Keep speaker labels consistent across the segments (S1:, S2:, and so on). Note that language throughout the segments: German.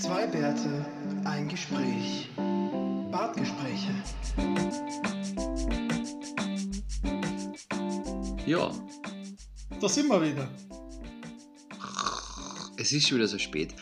S1: Zwei Bärte, ein Gespräch. Bartgespräche.
S2: Ja,
S1: Da sind wir wieder.
S2: es ist schon wieder so spät.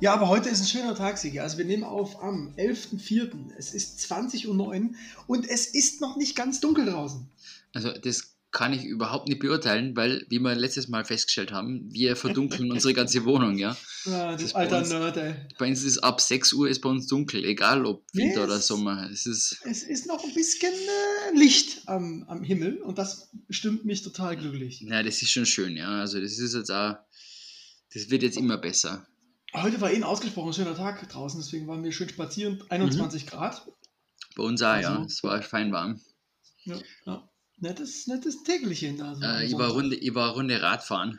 S1: Ja, aber heute ist ein schöner Tag, Sigi. Also wir nehmen auf am 11.04. Es ist 20.09 Uhr und es ist noch nicht ganz dunkel draußen.
S2: Also das kann ich überhaupt nicht beurteilen, weil, wie wir letztes Mal festgestellt haben, wir verdunkeln unsere ganze Wohnung, ja. Das
S1: du alter
S2: bei uns-
S1: Nerd, ey.
S2: Bei uns ist ab 6 Uhr ist bei uns dunkel, egal ob Winter
S1: Yes.
S2: oder Sommer. Es ist,
S1: Es ist noch ein bisschen äh, Licht am, am Himmel und das stimmt mich total glücklich.
S2: ja, das ist schon schön, ja. Also das ist jetzt auch, das wird jetzt immer besser.
S1: Heute war eh ein ausgesprochen schöner Tag draußen, deswegen waren wir schön spazieren. 21 Grad.
S2: Bei uns auch, ja.
S1: Also-
S2: Es war fein warm.
S1: Ja, ja. Nettes, nettes Tägelchen da. so am
S2: Äh, ich, war. Runde, ich war Runde Radfahren.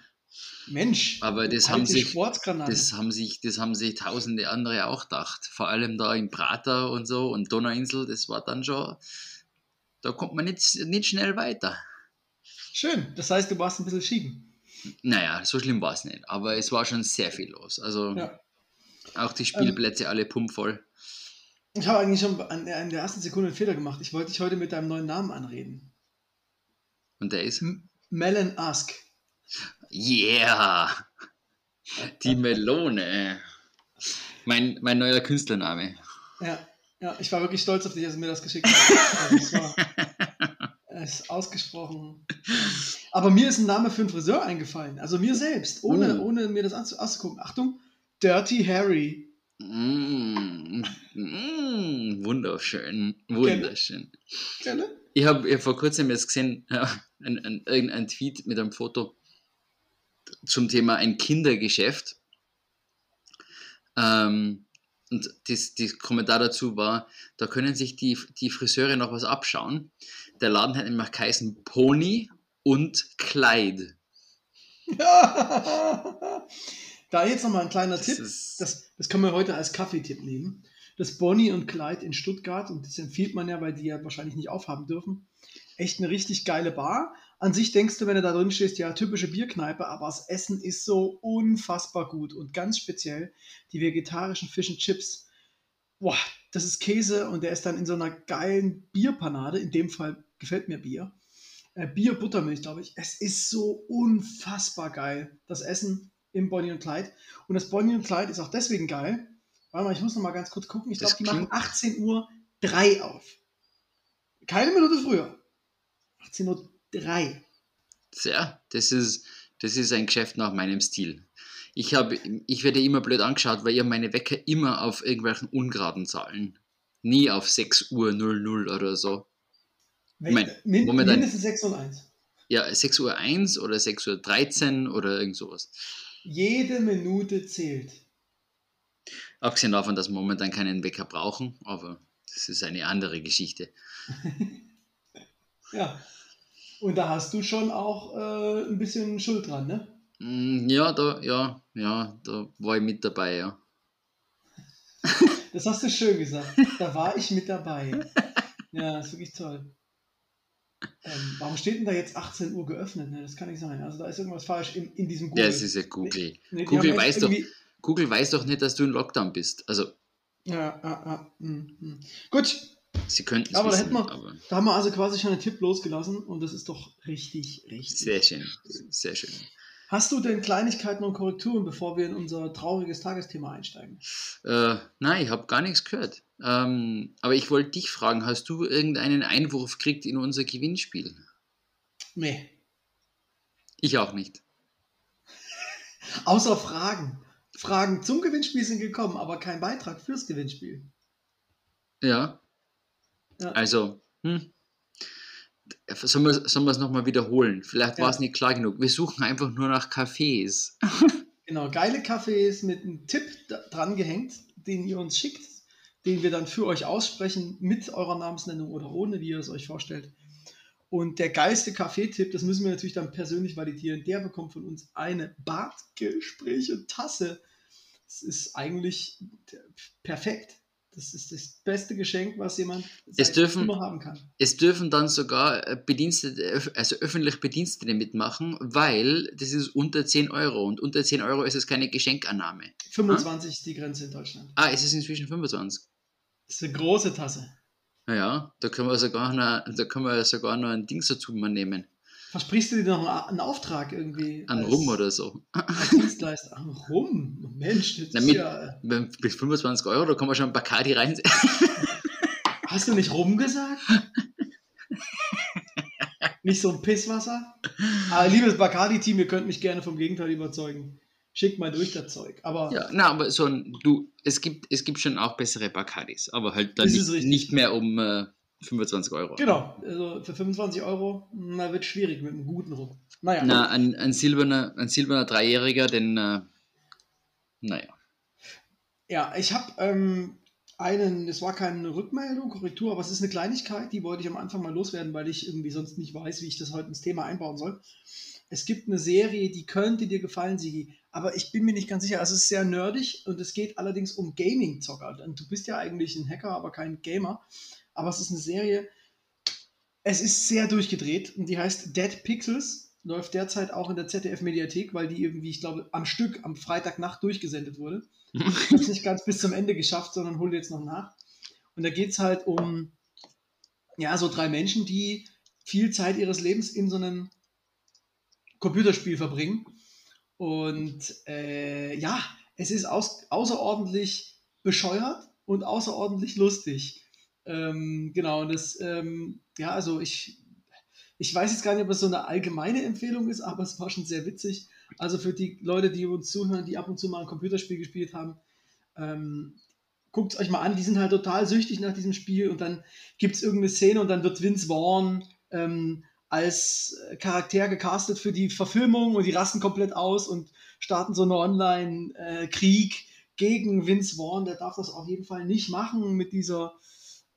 S1: Mensch,
S2: Aber das haben sich, das haben sich, das haben sich tausende andere auch gedacht. Vor allem da im Prater und so und Donauinsel, das war dann schon, da kommt man nicht, nicht schnell weiter.
S1: Schön, das heißt, du warst ein bisschen schieben.
S2: Naja, so schlimm war es nicht, aber es war schon sehr viel los. Also
S1: Ja.
S2: auch die Spielplätze alle pumpvoll.
S1: Ich habe eigentlich schon an der ersten Sekunde einen Fehler gemacht. Ich wollte dich heute mit deinem neuen Namen anreden.
S2: Und der ist,
S1: M Melon Ask.
S2: yeah, die Melone. Mein, mein neuer Künstlername.
S1: Ja, ja, ich war wirklich stolz auf dich, als du mir das geschickt hast. Also es war es ist ausgesprochen. Aber mir ist ein Name für einen Friseur eingefallen. Also mir selbst, ohne,
S2: Oh.
S1: ohne mir das anzu- auszugucken. Achtung, Dirty Harry.
S2: Mm, mm, wunderschön, wunderschön.
S1: Kenne?
S2: Ich habe hab vor kurzem jetzt gesehen, ja, ein, ein, irgendein Tweet mit einem Foto zum Thema ein Kindergeschäft. Ähm, und das, das Kommentar dazu war, da können sich die, die Friseure noch was abschauen. Der Laden hat nämlich geheißen Pony und Kleid.
S1: da jetzt nochmal ein kleiner
S2: Das
S1: Tipp. Das, das können wir heute als Kaffeetipp nehmen. Das Bonnie und Clyde in Stuttgart, und das empfiehlt man ja, weil die ja wahrscheinlich nicht aufhaben dürfen. Echt eine richtig geile Bar. An sich denkst du, wenn du da drin stehst, ja, typische Bierkneipe, aber das Essen ist so unfassbar gut. Und ganz speziell die vegetarischen Fish and Chips. Boah, das ist Käse und der ist dann in so einer geilen Bierpanade. In dem Fall gefällt mir Bier. Äh, Bier, Buttermilch, glaube ich. Es ist so unfassbar geil. Das Essen im Bonnie und Clyde. Und das Bonnie und Clyde ist auch deswegen geil. Warte mal, ich muss noch mal ganz kurz gucken. Ich glaube, die machen
S2: klingt-
S1: 18 Uhr 3 auf. Keine Minute früher. 18 Uhr 3.
S2: ja, das ist, das ist ein Geschäft nach meinem Stil. Ich, hab, ich werde immer blöd angeschaut, weil ihr meine Wecker immer auf irgendwelchen ungeraden Zahlen. Nie auf 6 Uhr 00 oder so. mein,
S1: Min
S2: momentan-
S1: mindestens 6 und 1.
S2: Ja, 6 Uhr 1 oder 6 Uhr 13 oder irgend sowas.
S1: Jede Minute zählt.
S2: Abgesehen davon, dass wir momentan keinen Wecker brauchen, aber das ist eine andere Geschichte.
S1: Ja. Und da hast du schon auch äh, ein bisschen Schuld dran, ne?
S2: Mm, Ja, da, ja, ja, da war ich mit dabei, ja.
S1: Das hast du schön gesagt. Da war ich mit dabei. Ja, ist wirklich toll. Ähm, warum steht denn da jetzt 18 Uhr geöffnet? Ne, das kann nicht sein. Also da ist irgendwas falsch in, in diesem Google.
S2: Ja, es ist ja Google.
S1: Nee,
S2: Google weiß doch- Google weiß doch nicht, dass du in Lockdown bist. Also,
S1: Ja, ja, ja. hm, hm. Gut,
S2: sie könnten es
S1: Aber da
S2: wissen,
S1: hätten wir-
S2: aber
S1: da haben wir also quasi schon einen Tipp losgelassen und das ist doch richtig, richtig.
S2: sehr schön, sehr schön.
S1: Hast du denn Kleinigkeiten und Korrekturen, bevor wir in unser trauriges Tagesthema einsteigen?
S2: Äh, nein, ich habe gar nichts gehört. Ähm, aber ich wollte dich fragen, hast du irgendeinen Einwurf gekriegt in unser Gewinnspiel?
S1: Nee.
S2: Ich auch nicht.
S1: Außer Fragen. Fragen zum Gewinnspiel sind gekommen, aber kein Beitrag fürs Gewinnspiel.
S2: Ja.
S1: Ja.
S2: Also, hm. Sollen wir sollen wir es nochmal wiederholen? Vielleicht
S1: Ja.
S2: war es nicht klar genug. Wir suchen einfach nur nach Cafés.
S1: Genau, geile Cafés mit einem Tipp dran gehängt, den ihr uns schickt, den wir dann für euch aussprechen, mit eurer Namensnennung oder ohne, wie ihr es euch vorstellt. Und der geilste Kaffeetipp, das müssen wir natürlich dann persönlich validieren, der bekommt von uns eine Bartgespräche-Tasse. Das ist eigentlich perfekt. Das ist das beste Geschenk, was jemand
S2: Es dürfen-
S1: immer haben kann.
S2: Es dürfen dann sogar äh, Bedienstete, öff- also öffentlich Bedienstete mitmachen, weil das ist unter 10 Euro und unter 10 Euro ist es keine Geschenkannahme.
S1: 25 ist die Grenze in Deutschland.
S2: Ah, es ist inzwischen 25.
S1: Das ist eine große Tasse.
S2: Naja, da können wir sogar noch, da können wir sogar noch ein Ding dazu mal nehmen.
S1: Versprichst du dir noch einen Auftrag irgendwie? Als-
S2: Rum oder so.
S1: Dienstleister. Ein Rum? Mensch, das
S2: Na,
S1: ist
S2: mit-
S1: ja.
S2: Bis 25 Euro, da kann man schon Bacardi rein.
S1: Hast du nicht Rum gesagt? nicht so ein Pisswasser? Aber liebes Bacardi-Team, ihr könnt mich gerne vom Gegenteil überzeugen. Schickt mal durch das Zeug. Aber
S2: Ja, na, aber so ein, du, es gibt, es gibt schon auch bessere Bacardis, aber halt dann nicht, nicht mehr um äh, 25 Euro.
S1: genau, also für 25 Euro, na, wird schwierig mit einem guten Rum. Naja.
S2: Na, ein, ein silberner, ein silberner Dreijähriger, den, äh, naja.
S1: Ja, ich habe ähm, einen, es war keine Rückmeldung, Korrektur, aber es ist eine Kleinigkeit, die wollte ich am Anfang mal loswerden, weil ich irgendwie sonst nicht weiß, wie ich das heute ins Thema einbauen soll. Es gibt eine Serie, die könnte dir gefallen, Sigi, aber ich bin mir nicht ganz sicher. Also es ist sehr nerdig und es geht allerdings um Gaming-Zocker. Du bist ja eigentlich ein Hacker, aber kein Gamer. Aber es ist eine Serie, es ist sehr durchgedreht und die heißt Dead Pixels. Läuft derzeit auch in der ZDF-Mediathek, weil die irgendwie, ich glaube, am Stück am Freitagnacht durchgesendet wurde. Ich habe es nicht ganz bis zum Ende geschafft, sondern hole jetzt noch nach. Und da geht es halt um, ja, so drei Menschen, die viel Zeit ihres Lebens in so einem Computerspiel verbringen. Und äh, ja, es ist aus, außerordentlich bescheuert und außerordentlich lustig. Ähm, genau, und das, ähm, ja, also ich, ich weiß jetzt gar nicht, ob es so eine allgemeine Empfehlung ist, aber es war schon sehr witzig. Also für die Leute, die uns zuhören, die ab und zu mal ein Computerspiel gespielt haben, ähm, guckt es euch mal an, die sind halt total süchtig nach diesem Spiel und dann gibt es irgendeine Szene und dann wird Vince Vaughn ähm, als äh, Charakter gecastet für die Verfilmung und die rasten komplett aus und starten so einen Online-Krieg gegen Vince Vaughn. Der darf das auf jeden Fall nicht machen mit dieser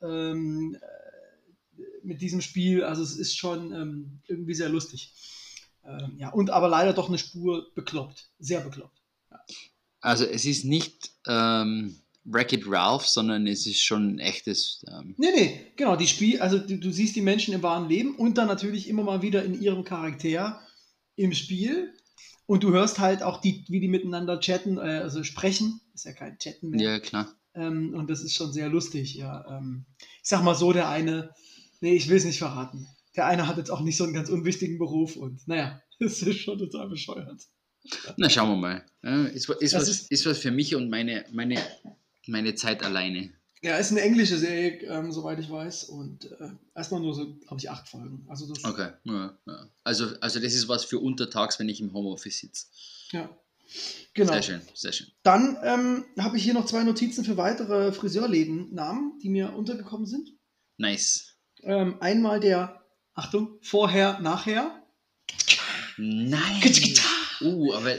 S1: ähm, äh, mit diesem Spiel. Also es ist schon ähm, irgendwie sehr lustig. Ähm, ja, und aber leider doch eine Spur bekloppt. Sehr bekloppt.
S2: Also es ist nicht ähm, Wreck-It Ralph, sondern es ist schon ein echtes. Ähm,
S1: Nee, nee, genau, die Spiel, also du, du siehst die Menschen im wahren Leben und dann natürlich immer mal wieder in ihrem Charakter im Spiel. Und du hörst halt auch, die, wie die miteinander chatten, äh, also sprechen. Ist ja kein Chatten mehr.
S2: ja, klar.
S1: Ähm, und das ist schon sehr lustig, ja. Ähm, ich sag mal so, der eine, nee, ich will es nicht verraten. Der eine hat jetzt auch nicht so einen ganz unwichtigen Beruf und naja, es ist schon total bescheuert.
S2: Na, schauen wir mal. Ja, ist, ist, was,
S1: ist-
S2: ist was für mich und meine, meine, meine Zeit alleine.
S1: Ja, ist eine englische Serie, ähm, soweit ich weiß. Und äh, erstmal nur so, glaube ich, acht Folgen. Also das,
S2: Okay. Ja, ja. Also, also das ist was für untertags, wenn ich im Homeoffice sitze.
S1: ja. Genau.
S2: Sehr schön, sehr schön.
S1: Dann ähm, habe ich hier noch zwei Notizen für weitere Friseurläden-Namen, die mir untergekommen sind.
S2: Nice.
S1: Ähm, einmal der, Achtung, vorher, nachher.
S2: Nein. Uh, aber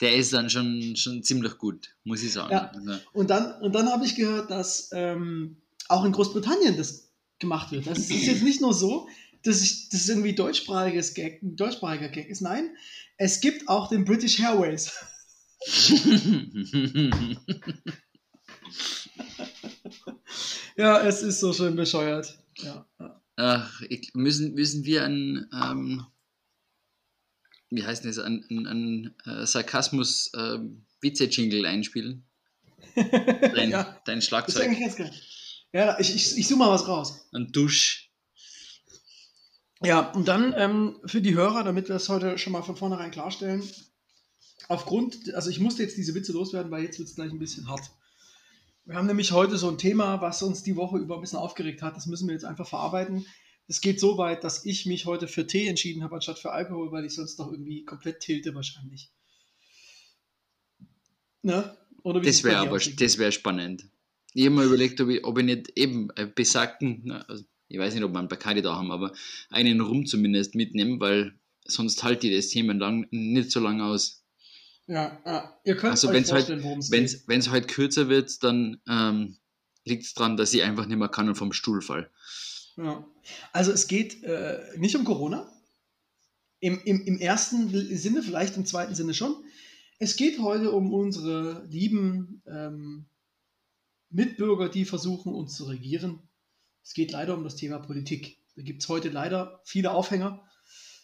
S2: der ist dann schon, schon ziemlich gut, muss ich sagen.
S1: Ja.
S2: Also,
S1: Und dann, und dann habe ich gehört, dass ähm, auch in Großbritannien das gemacht wird. Das ist jetzt nicht nur so, dass ich, das irgendwie deutschsprachiges Gag, ein deutschsprachiger Gag ist. Nein, es gibt auch den British Airways. Ja, es ist so schön bescheuert. Ja.
S2: Ach, ich, müssen, müssen wir ein, ähm, wie heißt das, ein, ein äh, Sarkasmus ähm, Witze-Jingle einspielen? Dein,
S1: ja
S2: dein
S1: das ist
S2: Schlagzeug.
S1: Ja, ich, ich, ich suche mal was raus.
S2: Ein Dusch.
S1: Ja, und dann ähm, für die Hörer, damit wir es heute schon mal von vornherein klarstellen, aufgrund, also ich musste jetzt diese Witze loswerden, weil jetzt wird es gleich ein bisschen hart. Wir haben nämlich heute so ein Thema, was uns die Woche über ein bisschen aufgeregt hat. Das müssen wir jetzt einfach verarbeiten. Es geht so weit, dass ich mich heute für Tee entschieden habe, anstatt für Alkohol, weil ich sonst noch irgendwie komplett tilte wahrscheinlich. Ne? Oder wie
S2: Das wäre aber das wär spannend. Ich habe mir überlegt, ob ich, ob ich nicht eben besagten, na, also ich weiß nicht, ob wir einen Bacardi da haben, aber einen Rum zumindest mitnehmen, weil sonst halte ich das Thema lang, nicht so lange aus.
S1: Ja, ja. ihr könnt
S2: Also
S1: euch
S2: wenn's halt-
S1: vorstellen, worum es
S2: Wenn
S1: geht.
S2: es halt kürzer wird, dann ähm, liegt es daran, dass ich einfach nicht mehr kann und vom Stuhl fall.
S1: Ja. Also es geht äh, nicht um Corona. Im, im, Im ersten Sinne, vielleicht im zweiten Sinne schon. Es geht heute um unsere lieben ähm, Mitbürger, die versuchen, uns zu regieren. Es geht leider um das Thema Politik. Da gibt es heute leider viele Aufhänger,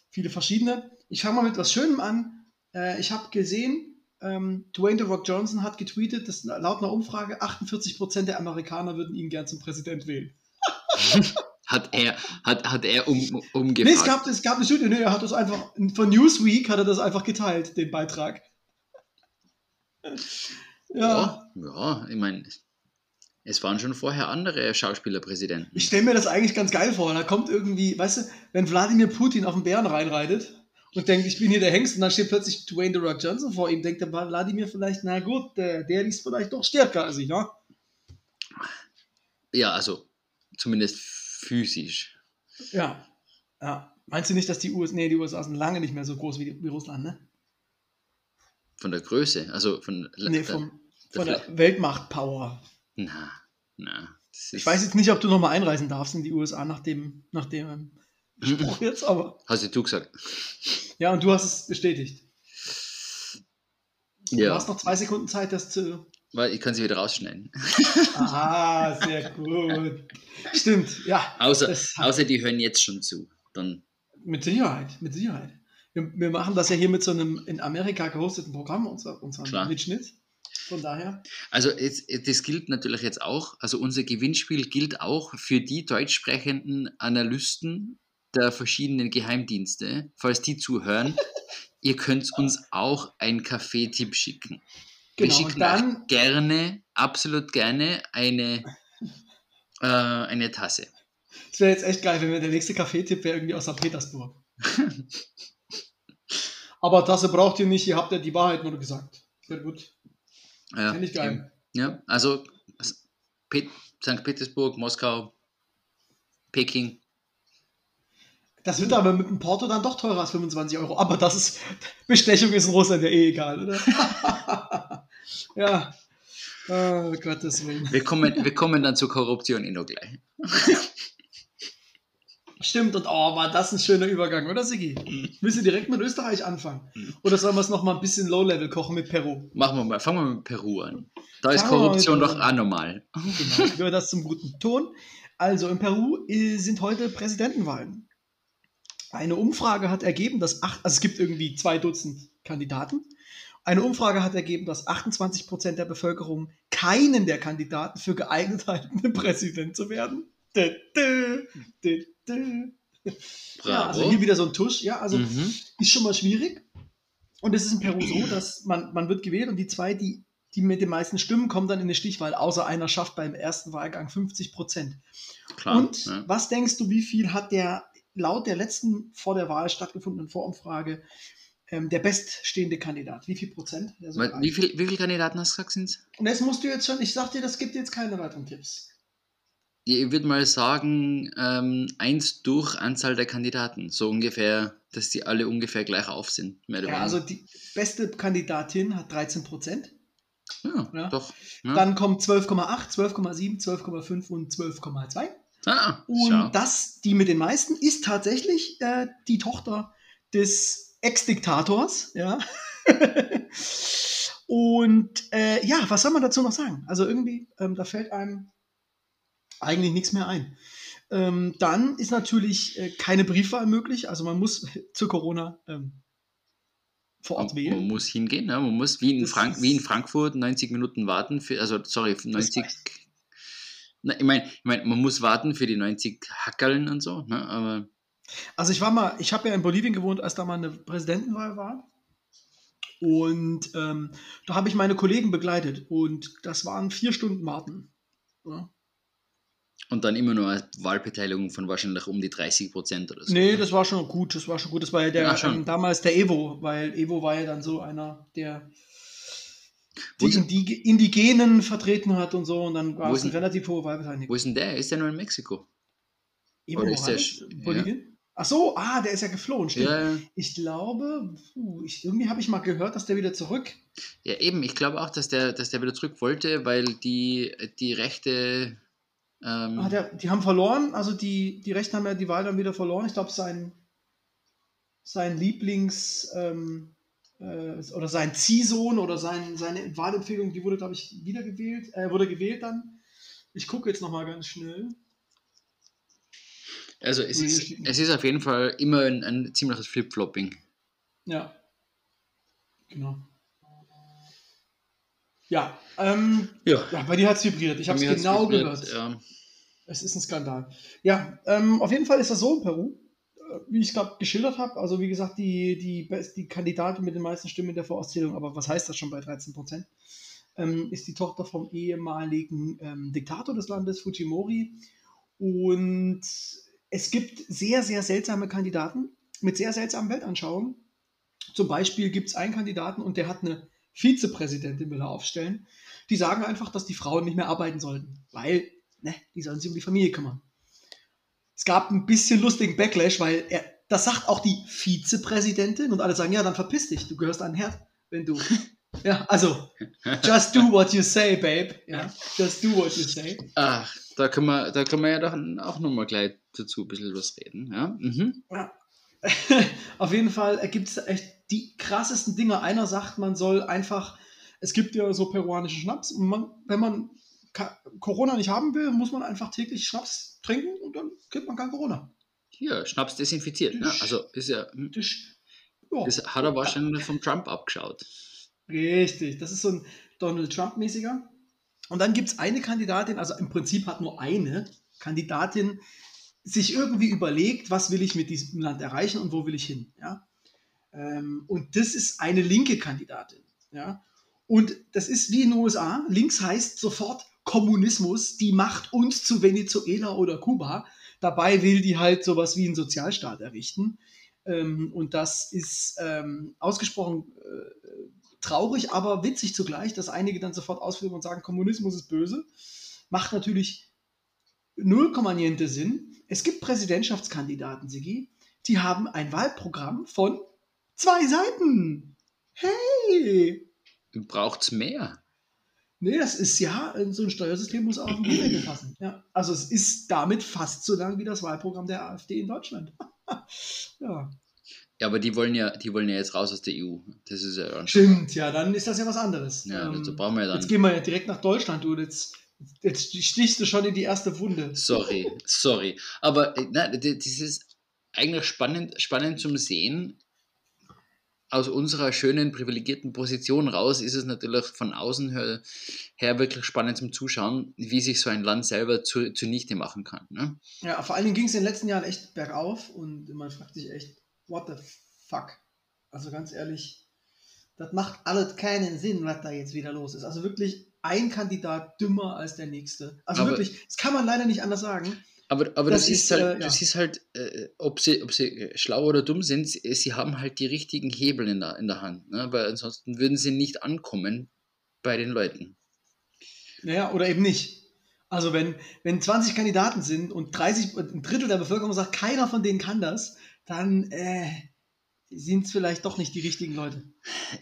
S1: viele verschiedene. Ich fange mal mit etwas Schönem an. Äh, ich habe gesehen, ähm, Dwayne The Rock Johnson hat getweetet, dass laut einer Umfrage 48% der Amerikaner würden ihn gern zum Präsident wählen.
S2: hat er, hat, hat er um, umgefragt?
S1: Nee, es gab, es gab eine Studie, nee, er hat das einfach, von Newsweek hat er das einfach geteilt, den Beitrag.
S2: Ja. Ja, ja ich meine, es waren schon vorher andere Schauspielerpräsidenten.
S1: Ich stelle mir das eigentlich ganz geil vor. Da kommt irgendwie, weißt du, wenn Wladimir Putin auf den Bären reinreitet und denkt, ich bin hier der Hengst, und dann steht plötzlich Dwayne The Rock Johnson vor ihm, denkt der Wladimir vielleicht, na gut, der, der ist vielleicht doch stärker als ich, ne?
S2: Ja, also zumindest physisch.
S1: Ja, ja. Meinst du nicht, dass die USA, nee, die USA sind lange nicht mehr so groß wie, wie Russland, ne?
S2: Von der Größe, also von,
S1: nee, vom, von der Weltmachtpower.
S2: Na, na.
S1: Ich weiß jetzt nicht, ob du nochmal einreisen darfst in die USA nach dem, nach dem Spruch jetzt, aber.
S2: Hast du gesagt.
S1: Ja, und du hast es bestätigt.
S2: Ja.
S1: Du hast noch zwei Sekunden Zeit, das zu.
S2: Weil ich kann sie wieder rausschneiden.
S1: Ah, sehr gut. Stimmt, ja.
S2: Außer, außer die hören jetzt schon zu. Dann.
S1: Mit Sicherheit, mit Sicherheit. Wir, wir machen das ja hier mit so einem in Amerika gehosteten Programm, unser, unseren Mitschnitt. Von daher.
S2: Also es, das gilt natürlich jetzt auch, also unser Gewinnspiel gilt auch für die deutsch sprechenden Analysten der verschiedenen Geheimdienste, falls die zuhören. ihr könnt uns auch einen Kaffeetipp schicken.
S1: Genau,
S2: Wir schicken
S1: dann,
S2: gerne, absolut gerne eine, äh, eine Tasse.
S1: Das wäre jetzt echt geil, wenn wir der nächste Kaffeetipp wäre irgendwie aus St. Petersburg. Aber Tasse braucht ihr nicht, ihr habt ja die Wahrheit nur gesagt. Sehr gut.
S2: Ja,
S1: Finde ich geil.
S2: Ja, also Pet St. Petersburg, Moskau, Peking.
S1: Das wird aber mit dem Porto dann doch teurer als 25 Euro. Aber das ist, Bestechung ist in Russland ja eh egal, oder? ja. Oh, Gottes Willen.
S2: Wir kommen, wir kommen dann zur Korruption eh noch gleich.
S1: Stimmt, und oh, war das ein schöner Übergang, oder Sigi? Müssen wir direkt mit Österreich anfangen? Oder sollen wir es nochmal ein bisschen Low-Level kochen mit Peru?
S2: Machen wir mal, fangen wir mit Peru an. Da ist Korruption doch anormal.
S1: Genau, gehört das zum guten Ton. Also in Peru äh, sind heute Präsidentenwahlen. Eine Umfrage hat ergeben, dass acht, also es gibt irgendwie zwei Dutzend Kandidaten. Eine Umfrage hat ergeben, dass 28 Prozent der Bevölkerung keinen der Kandidaten für geeignet halten, Präsident zu werden. Ja, also hier wieder so ein Tusch. Ja, also
S2: Mhm.
S1: ist schon mal schwierig. Und es ist in Peru so, dass man, man wird gewählt und die zwei, die, die mit den meisten Stimmen, kommen dann in eine Stichwahl. Außer einer schafft beim ersten Wahlgang 50 Prozent.
S2: Klar.
S1: Und
S2: ja.
S1: was denkst du, wie viel hat der laut der letzten vor der Wahl stattgefundenen Vorumfrage ähm, der beststehende Kandidat? Wie viel Prozent?
S2: Wie, viel, wie viele Kandidaten hast du gesagt, sind
S1: Und das musst du jetzt schon, ich sag dir, das gibt jetzt keine weiteren Tipps.
S2: Ich würde mal sagen, ähm, eins durch Anzahl der Kandidaten. So ungefähr, dass die alle ungefähr gleich auf sind.
S1: Ja, also die beste Kandidatin hat 13 Prozent.
S2: ja,
S1: ja.
S2: doch. Ja.
S1: Dann kommt 12,8, 12,7, 12,5 und 12,2.
S2: ah,
S1: Und
S2: schau.
S1: das, die mit den meisten, ist tatsächlich äh, die Tochter des Ex-Diktators. Ja. Und äh, ja, was soll man dazu noch sagen? Also irgendwie, ähm, da fällt einem eigentlich nichts mehr ein. Ähm, dann ist natürlich äh, keine Briefwahl möglich. Also man muss zu Corona ähm, vor Ort
S2: Man, man
S1: wählen.
S2: muss hingehen, ja. man muss wie in, Frank wie in Frankfurt 90 Minuten warten für, also sorry, für 90.
S1: reicht.
S2: Na, ich meine, ich mein, man muss warten für die 90 Hackerln und so, ne? aber
S1: Also ich war mal, ich habe ja in Bolivien gewohnt, als da mal eine Präsidentenwahl war. Und ähm, da habe ich meine Kollegen begleitet und das waren vier Stunden warten. Ja.
S2: Und dann immer nur eine Wahlbeteiligung von wahrscheinlich um die 30 Prozent oder so.
S1: Nee, das war schon gut, das war schon gut. Das war ja der,
S2: Ja,
S1: ähm, damals der Evo, weil Evo war ja dann so einer, der die Indige Indigenen vertreten hat und so und dann war es eine relativ hohe Wahlbeteiligung.
S2: Wo ist denn der? Ist der nur in Mexiko?
S1: Evo
S2: oder ist der
S1: Bolivien? Ach so, ah, der ist ja geflohen, stimmt.
S2: Ja,
S1: Ich glaube, puh, ich, irgendwie habe ich mal gehört, dass der wieder zurück
S2: ja, eben. Ich glaube auch, dass der, dass der wieder zurück wollte, weil die, die Rechte. Ähm,
S1: Ah, der, die haben verloren, also die, die Rechten haben ja die Wahl dann wieder verloren. Ich glaube, sein, sein Lieblings, ähm, äh, oder sein Ziehsohn oder sein, seine Wahlempfehlung, die wurde, glaube ich, wiedergewählt, äh, wurde gewählt dann. Ich gucke jetzt nochmal ganz schnell.
S2: Also es ist, es ist auf jeden Fall immer ein, ein ziemliches Flip-Flopping.
S1: Ja. Genau. Ja, ähm,
S2: Ja.
S1: ja, bei dir hat es vibriert. Ich habe es genau gehört.
S2: Ja.
S1: Es ist ein Skandal. Ja, ähm, auf jeden Fall ist das so in Peru, äh, wie ich es gerade geschildert habe. Also wie gesagt, die, die, die Kandidatin mit den meisten Stimmen in der Vorauszählung, aber was heißt das schon bei 13 Prozent, ähm, ist die Tochter vom ehemaligen ähm, Diktator des Landes, Fujimori. Und es gibt sehr, sehr seltsame Kandidaten mit sehr seltsamen Weltanschauungen. Zum Beispiel gibt es einen Kandidaten und der hat eine Vizepräsidentin will er aufstellen. Die sagen einfach, dass die Frauen nicht mehr arbeiten sollten, weil ne, die sollen sich um die Familie kümmern. Es gab ein bisschen lustigen Backlash, weil er, das sagt auch die Vizepräsidentin und alle sagen, ja, dann verpiss dich, du gehörst an den Herd, wenn du. Ja, also, just do what you say, babe. Ja, just do what you say.
S2: Ach, da können wir, da können wir ja doch auch nochmal gleich dazu ein bisschen was reden. Ja? Mhm.
S1: Ja. Auf jeden Fall gibt es echt die krassesten Dinge. Einer sagt, man soll einfach, es gibt ja so peruanischen Schnaps. Und man, wenn man Ka- Corona nicht haben will, muss man einfach täglich Schnaps trinken und dann kriegt man kein Corona.
S2: Hier, Schnaps desinfiziert. Ne? Also ist ja, hm,
S1: Das, ja,
S2: das hat er wahrscheinlich vom Trump abgeschaut.
S1: richtig. Das ist so ein Donald Trump-mäßiger. Und dann gibt es eine Kandidatin, also im Prinzip hat nur eine Kandidatin sich irgendwie überlegt, was will ich mit diesem Land erreichen und wo will ich hin. Ja? Ähm, und das ist eine linke Kandidatin. Ja? Und das ist wie in den USA. Links heißt sofort Kommunismus, die macht uns zu Venezuela oder Kuba. Dabei will die halt sowas wie einen Sozialstaat errichten. Ähm, und das ist ähm, ausgesprochen äh, traurig, aber witzig zugleich, dass einige dann sofort ausflippen und sagen, Kommunismus ist böse. Macht natürlich null niente Sinn. Es gibt Präsidentschaftskandidaten, Sigi, die haben ein Wahlprogramm von zwei Seiten. Hey!
S2: Braucht's mehr?
S1: Nee, das ist ja, so ein Steuersystem muss auch auf den Deckel passen. Ja, also es ist damit fast so lang wie das Wahlprogramm der AfD in Deutschland. ja,
S2: Ja, aber die wollen ja, die wollen ja jetzt raus aus der EU. Das ist ja dann
S1: stimmt, ja, dann ist das ja was anderes.
S2: Ja,
S1: Ähm,
S2: dazu brauchen wir ja dann.
S1: Jetzt gehen wir ja direkt nach Deutschland, du. Jetzt, jetzt stichst du schon in die erste Wunde.
S2: Sorry, sorry. Aber äh, na, das ist eigentlich spannend, spannend zum Sehen. Aus unserer schönen privilegierten Position raus ist es natürlich von außen her, her wirklich spannend zum Zuschauen, wie sich so ein Land selber zu, zunichte machen kann. Ne?
S1: Ja, vor allen Dingen ging es in den letzten Jahren echt bergauf und man fragt sich echt, what the fuck? Also ganz ehrlich, das macht alles keinen Sinn, was da jetzt wieder los ist. Also wirklich ein Kandidat dümmer als der nächste. Also
S2: Aber-
S1: wirklich, das kann man leider nicht anders sagen.
S2: Aber, aber
S1: Das
S2: das, ist,
S1: ist,
S2: halt,
S1: äh, ja.
S2: das ist halt, äh, ob, sie, ob sie schlau oder dumm sind, sie, sie haben halt die richtigen Hebel in der, in der Hand. Ne? Weil ansonsten würden sie nicht ankommen bei den Leuten.
S1: Naja, oder eben nicht. Also wenn, wenn 20 Kandidaten sind und 30, ein Drittel der Bevölkerung sagt, keiner von denen kann das, dann äh, sind es vielleicht doch nicht die richtigen Leute.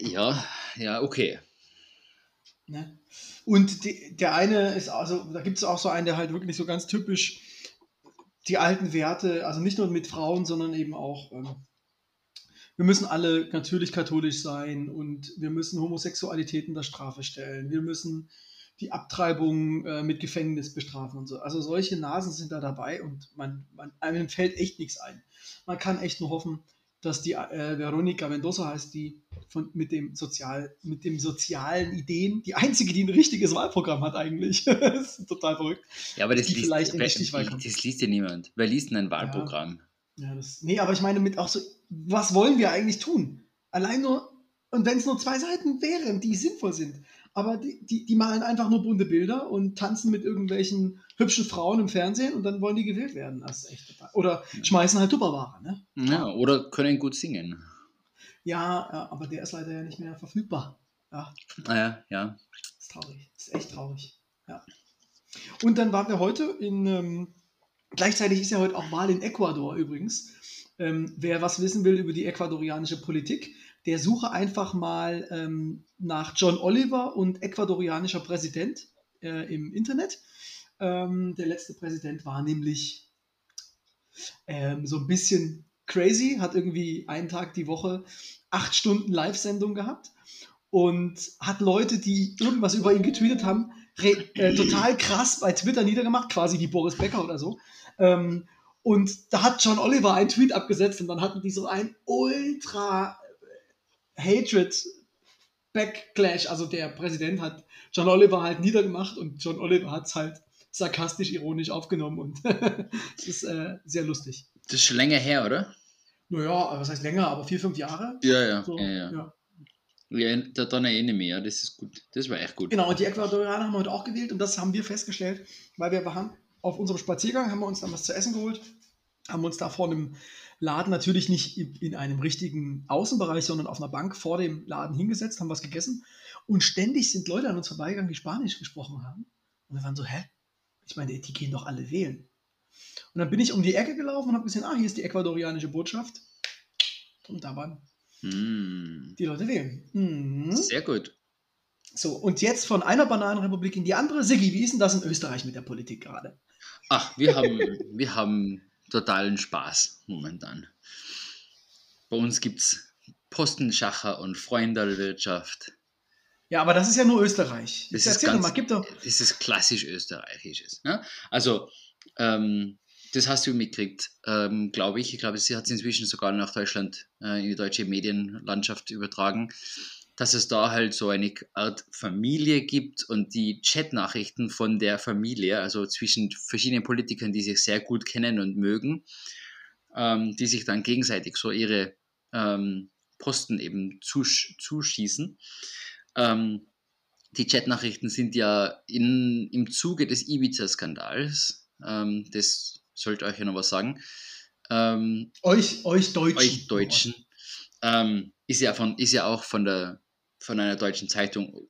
S2: Ja, ja, okay.
S1: Ne? Und die, der eine ist, also da gibt es auch so einen, der halt wirklich so ganz typisch die alten Werte, also nicht nur mit Frauen, sondern eben auch, ähm, wir müssen alle natürlich katholisch sein und wir müssen Homosexualität unter Strafe stellen. Wir müssen die Abtreibung äh, mit Gefängnis bestrafen und so. Also solche Nasen sind da dabei und man, man, einem fällt echt nichts ein. Man kann echt nur hoffen, dass die äh, Veronica Mendoza heißt, die von, mit, dem Sozial, mit dem sozialen Ideen, die einzige, die ein richtiges Wahlprogramm hat eigentlich. das ist total verrückt.
S2: Ja, aber das liest, wer- das liest ja niemand. Wer liest denn ein Wahlprogramm?
S1: Ja, das, nee, aber ich meine mit auch so, was wollen wir eigentlich tun? Allein nur, und wenn es nur zwei Seiten wären, die sinnvoll sind, aber die, die, die malen einfach nur bunte Bilder und tanzen mit irgendwelchen hübschen Frauen im Fernsehen und dann wollen die gewählt werden. Das ist echt total. Oder schmeißen halt Tupperware, ne?
S2: Ja, oder können gut singen.
S1: Ja, ja, aber der ist leider ja nicht mehr verfügbar. Ja,
S2: Naja, ja.
S1: ist traurig. Ist echt traurig. Ja. Und dann waren wir heute in, ähm, gleichzeitig ist ja heute auch Wahl in Ecuador übrigens. Ähm, wer was wissen will über die ecuadorianische Politik, der suche einfach mal ähm, nach John Oliver und ecuadorianischer Präsident äh, im Internet. Ähm, der letzte Präsident war nämlich ähm, so ein bisschen crazy, hat irgendwie einen Tag die Woche acht Stunden Live-Sendung gehabt und hat Leute, die irgendwas über ihn getweetet haben, äh, total krass bei Twitter niedergemacht, quasi wie Boris Becker oder so. Ähm, und da hat John Oliver einen Tweet abgesetzt und dann hatten die so ein ultra Hatred Backlash. Also der Präsident hat John Oliver halt niedergemacht und John Oliver hat es halt sarkastisch, ironisch aufgenommen und es ist äh, sehr lustig.
S2: Das ist schon länger her, oder?
S1: Naja, was heißt länger, aber vier, fünf Jahre.
S2: Ja, ja.
S1: So,
S2: ja, ja.
S1: ja.
S2: ja da, dann erinnere ich mich, ja, das ist gut. Das war echt gut.
S1: Genau, und die Ecuadorianer haben wir heute auch gewählt und das haben wir festgestellt, weil wir waren auf unserem Spaziergang, haben wir uns dann was zu essen geholt, haben uns da vor einem Laden natürlich nicht in einem richtigen Außenbereich, sondern auf einer Bank vor dem Laden hingesetzt, haben was gegessen und ständig sind Leute an uns vorbeigegangen, die Spanisch gesprochen haben. Und wir waren so, hä? Ich meine, die gehen doch alle wählen. Und dann bin ich um die Ecke gelaufen und habe gesehen, ah, hier ist die ecuadorianische Botschaft. Und da waren
S2: Hm.
S1: die Leute wählen. Mhm.
S2: Sehr gut.
S1: So, und jetzt von einer Bananenrepublik in die andere. Siggi, wie ist denn das in Österreich mit der Politik gerade?
S2: Ach, wir haben, wir haben totalen Spaß momentan. Bei uns gibt es Postenschacher und Freundelwirtschaft.
S1: Ja, aber das ist ja nur Österreich.
S2: Das ist ganz-
S1: mal, gib doch.
S2: Das ist klassisch österreichisches. Ne? Also, ähm, das hast du mitgekriegt, ähm, glaube ich. Ich glaube, sie hat es inzwischen sogar nach Deutschland äh, in die deutsche Medienlandschaft übertragen, dass es da halt so eine Art Familie gibt und die Chatnachrichten von der Familie, also zwischen verschiedenen Politikern, die sich sehr gut kennen und mögen, ähm, die sich dann gegenseitig so ihre ähm, Posten eben zusch zuschießen. Ähm, die Chatnachrichten sind ja in, im Zuge des Ibiza-Skandals, ähm, das sollte euch ja noch was sagen, ähm,
S1: Euch, euch Deutschen.
S2: euch Deutschen, ähm, ist, ja von, ist ja auch von, der, von einer deutschen Zeitung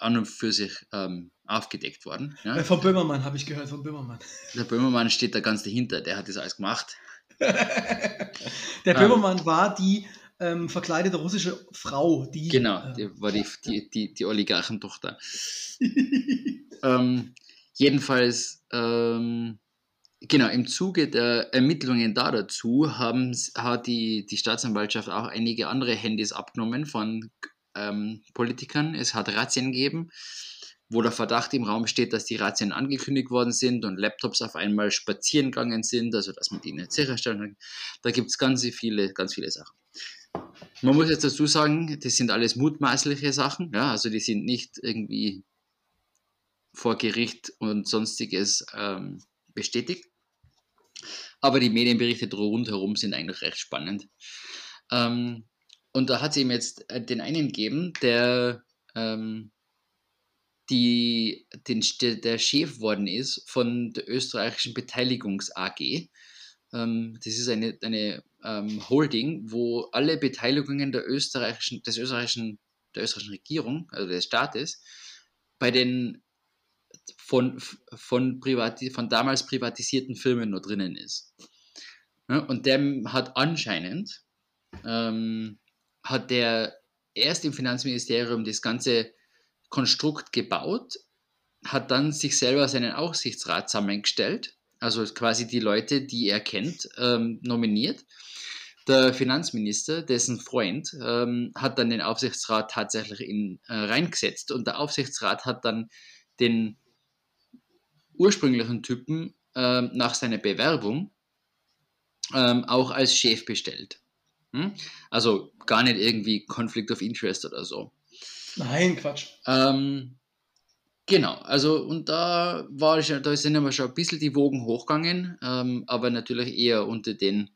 S2: an und für sich ähm, aufgedeckt worden.
S1: Äh,
S2: Ja?
S1: von Böhmermann habe ich gehört, von Böhmermann.
S2: Der Böhmermann steht da ganz dahinter, der hat das alles gemacht.
S1: Der. Böhmermann war die ähm, verkleidete russische Frau, die.
S2: Genau,
S1: äh,
S2: die war die, die, die, die Oligarchentochter. Ähm, jedenfalls, ähm, genau, im Zuge der Ermittlungen da dazu haben, hat die, die Staatsanwaltschaft auch einige andere Handys abgenommen von ähm, Politikern. Es hat Razzien gegeben, wo der Verdacht im Raum steht, dass die Razzien angekündigt worden sind und Laptops auf einmal spazieren gegangen sind, also dass man die nicht sicherstellen kann. Da gibt es ganz viele, ganz viele Sachen. Man muss jetzt dazu sagen, das sind alles mutmaßliche Sachen, ja, also die sind nicht irgendwie vor Gericht und sonstiges ähm, bestätigt. Aber die Medienberichte rundherum sind eigentlich recht spannend. Ähm, und da hat es eben jetzt äh, den einen gegeben, der ähm, die, den, der der Chef worden ist von der österreichischen Beteiligungs AG. Ähm, das ist eine, eine ähm, Holding, wo alle Beteiligungen der österreichischen, des österreichischen, der österreichischen Regierung, also des Staates, bei den von, von, privati von damals privatisierten Firmen noch drinnen ist. Ja, und der hat anscheinend, ähm, hat der erst im Finanzministerium das ganze Konstrukt gebaut, hat dann sich selber seinen Aufsichtsrat zusammengestellt, also quasi die Leute, die er kennt, ähm, nominiert. Der Finanzminister, dessen Freund, ähm, hat dann den Aufsichtsrat tatsächlich in, äh, reingesetzt und der Aufsichtsrat hat dann den ursprünglichen Typen ähm, nach seiner Bewerbung ähm, auch als Chef bestellt. Hm? Also gar nicht irgendwie Conflict of Interest oder so.
S1: Nein, Quatsch.
S2: Ähm, genau, also und da war ich, da sind aber schon ein bisschen die Wogen hochgegangen, ähm, aber natürlich eher unter den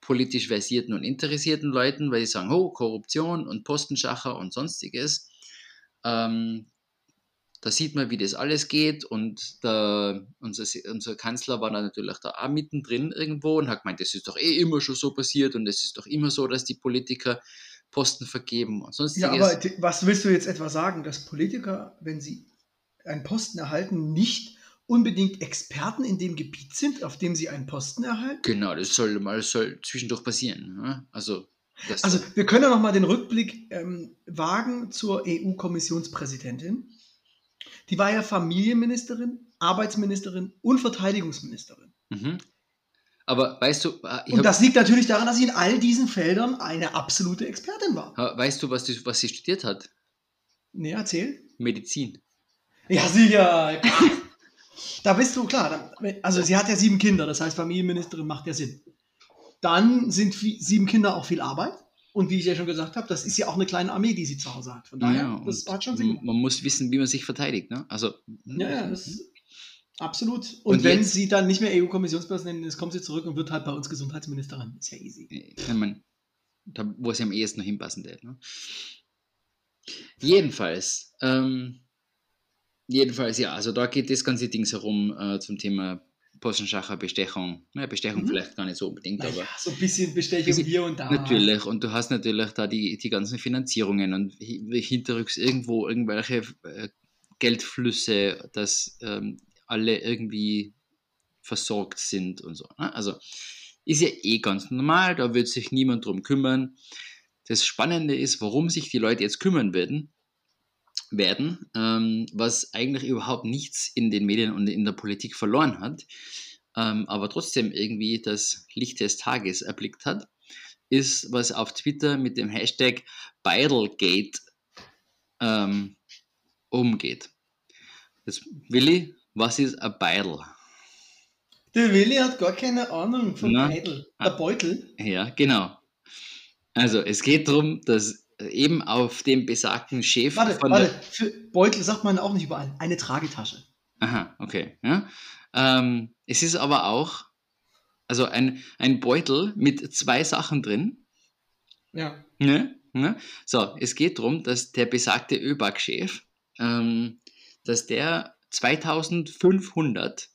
S2: politisch versierten und interessierten Leuten, weil die sagen, oh, Korruption und Postenschacher und sonstiges. Ähm, da sieht man, wie das alles geht und der, unser, unser Kanzler war da natürlich da auch mittendrin irgendwo und hat gemeint, das ist doch eh immer schon so passiert und es ist doch immer so, dass die Politiker Posten vergeben und sonstiges.
S1: Ja, aber was willst du jetzt etwa sagen, dass Politiker, wenn sie einen Posten erhalten, nicht unbedingt Experten in dem Gebiet sind, auf dem sie einen Posten erhalten?
S2: Genau, das soll mal soll zwischendurch passieren. Ne? Also,
S1: Also wir können ja noch mal den Rückblick ähm, wagen zur EU-Kommissionspräsidentin. Die war ja Familienministerin, Arbeitsministerin und Verteidigungsministerin.
S2: mhm. Aber weißt du, äh,
S1: Und das liegt natürlich daran, dass sie in all diesen Feldern eine absolute Expertin war.
S2: weißt du, was, die, was sie studiert hat?
S1: Nee, erzähl.
S2: Medizin.
S1: Ja, sicher. da bist du klar. Also sie hat ja sieben Kinder, das heißt Familienministerin macht ja Sinn. Dann sind sieben Kinder auch viel Arbeit. Und wie ich ja schon gesagt habe, das ist ja auch eine kleine Armee, die sie zu Hause hat. Von daher,
S2: Ja,
S1: das hat schon Sinn.
S2: Man muss wissen, wie man sich verteidigt. Ne? Also,
S1: Ja, ja, das absolut. Und,
S2: Und
S1: wenn
S2: jetzt-
S1: sie dann nicht mehr EU-Kommissionspräsidentin ist, kommt sie zurück und wird halt bei uns Gesundheitsministerin. Ist ja easy.
S2: ich mein, da, wo sie am ehesten noch hinpassen wird. Ne? Jedenfalls, ähm, jedenfalls, ja, also da geht das ganze Ding herum äh, zum Thema Postenschacher, Bestechung. Ja, Bestechung
S1: Mhm.
S2: vielleicht gar nicht so unbedingt, aber
S1: Naja, so ein bisschen Bestechung
S2: Bisschen-
S1: hier und da.
S2: Natürlich, und du hast natürlich da die, die ganzen Finanzierungen und hi- hinterrücks irgendwo irgendwelche äh, Geldflüsse, dass ähm, alle irgendwie versorgt sind und so. Ne? Also ist ja eh ganz normal, da wird sich niemand drum kümmern. Das Spannende ist, warum sich die Leute jetzt kümmern werden, werden, ähm, was eigentlich überhaupt nichts in den Medien und in der Politik verloren hat, ähm, aber trotzdem irgendwie das Licht des Tages erblickt hat, ist, was auf Twitter mit dem Hashtag Beidelgate ähm, umgeht. Das, Willi, was ist ein Beidel?
S1: Der Willi hat gar keine Ahnung von
S2: Na.
S1: Beutel.
S2: Ah.
S1: Der Beutel.
S2: Ja, genau. Also es geht darum, dass eben auf dem besagten Chef
S1: Warte,
S2: von
S1: warte. Für Beutel sagt man auch nicht überall. Eine Tragetasche.
S2: Aha, okay. Ja. Ähm, es ist aber auch, also ein, ein Beutel mit zwei Sachen drin.
S1: Ja.
S2: Ne? Ne? So, es geht darum, dass der besagte ÖBAG-Chef, ähm, dass der 2500,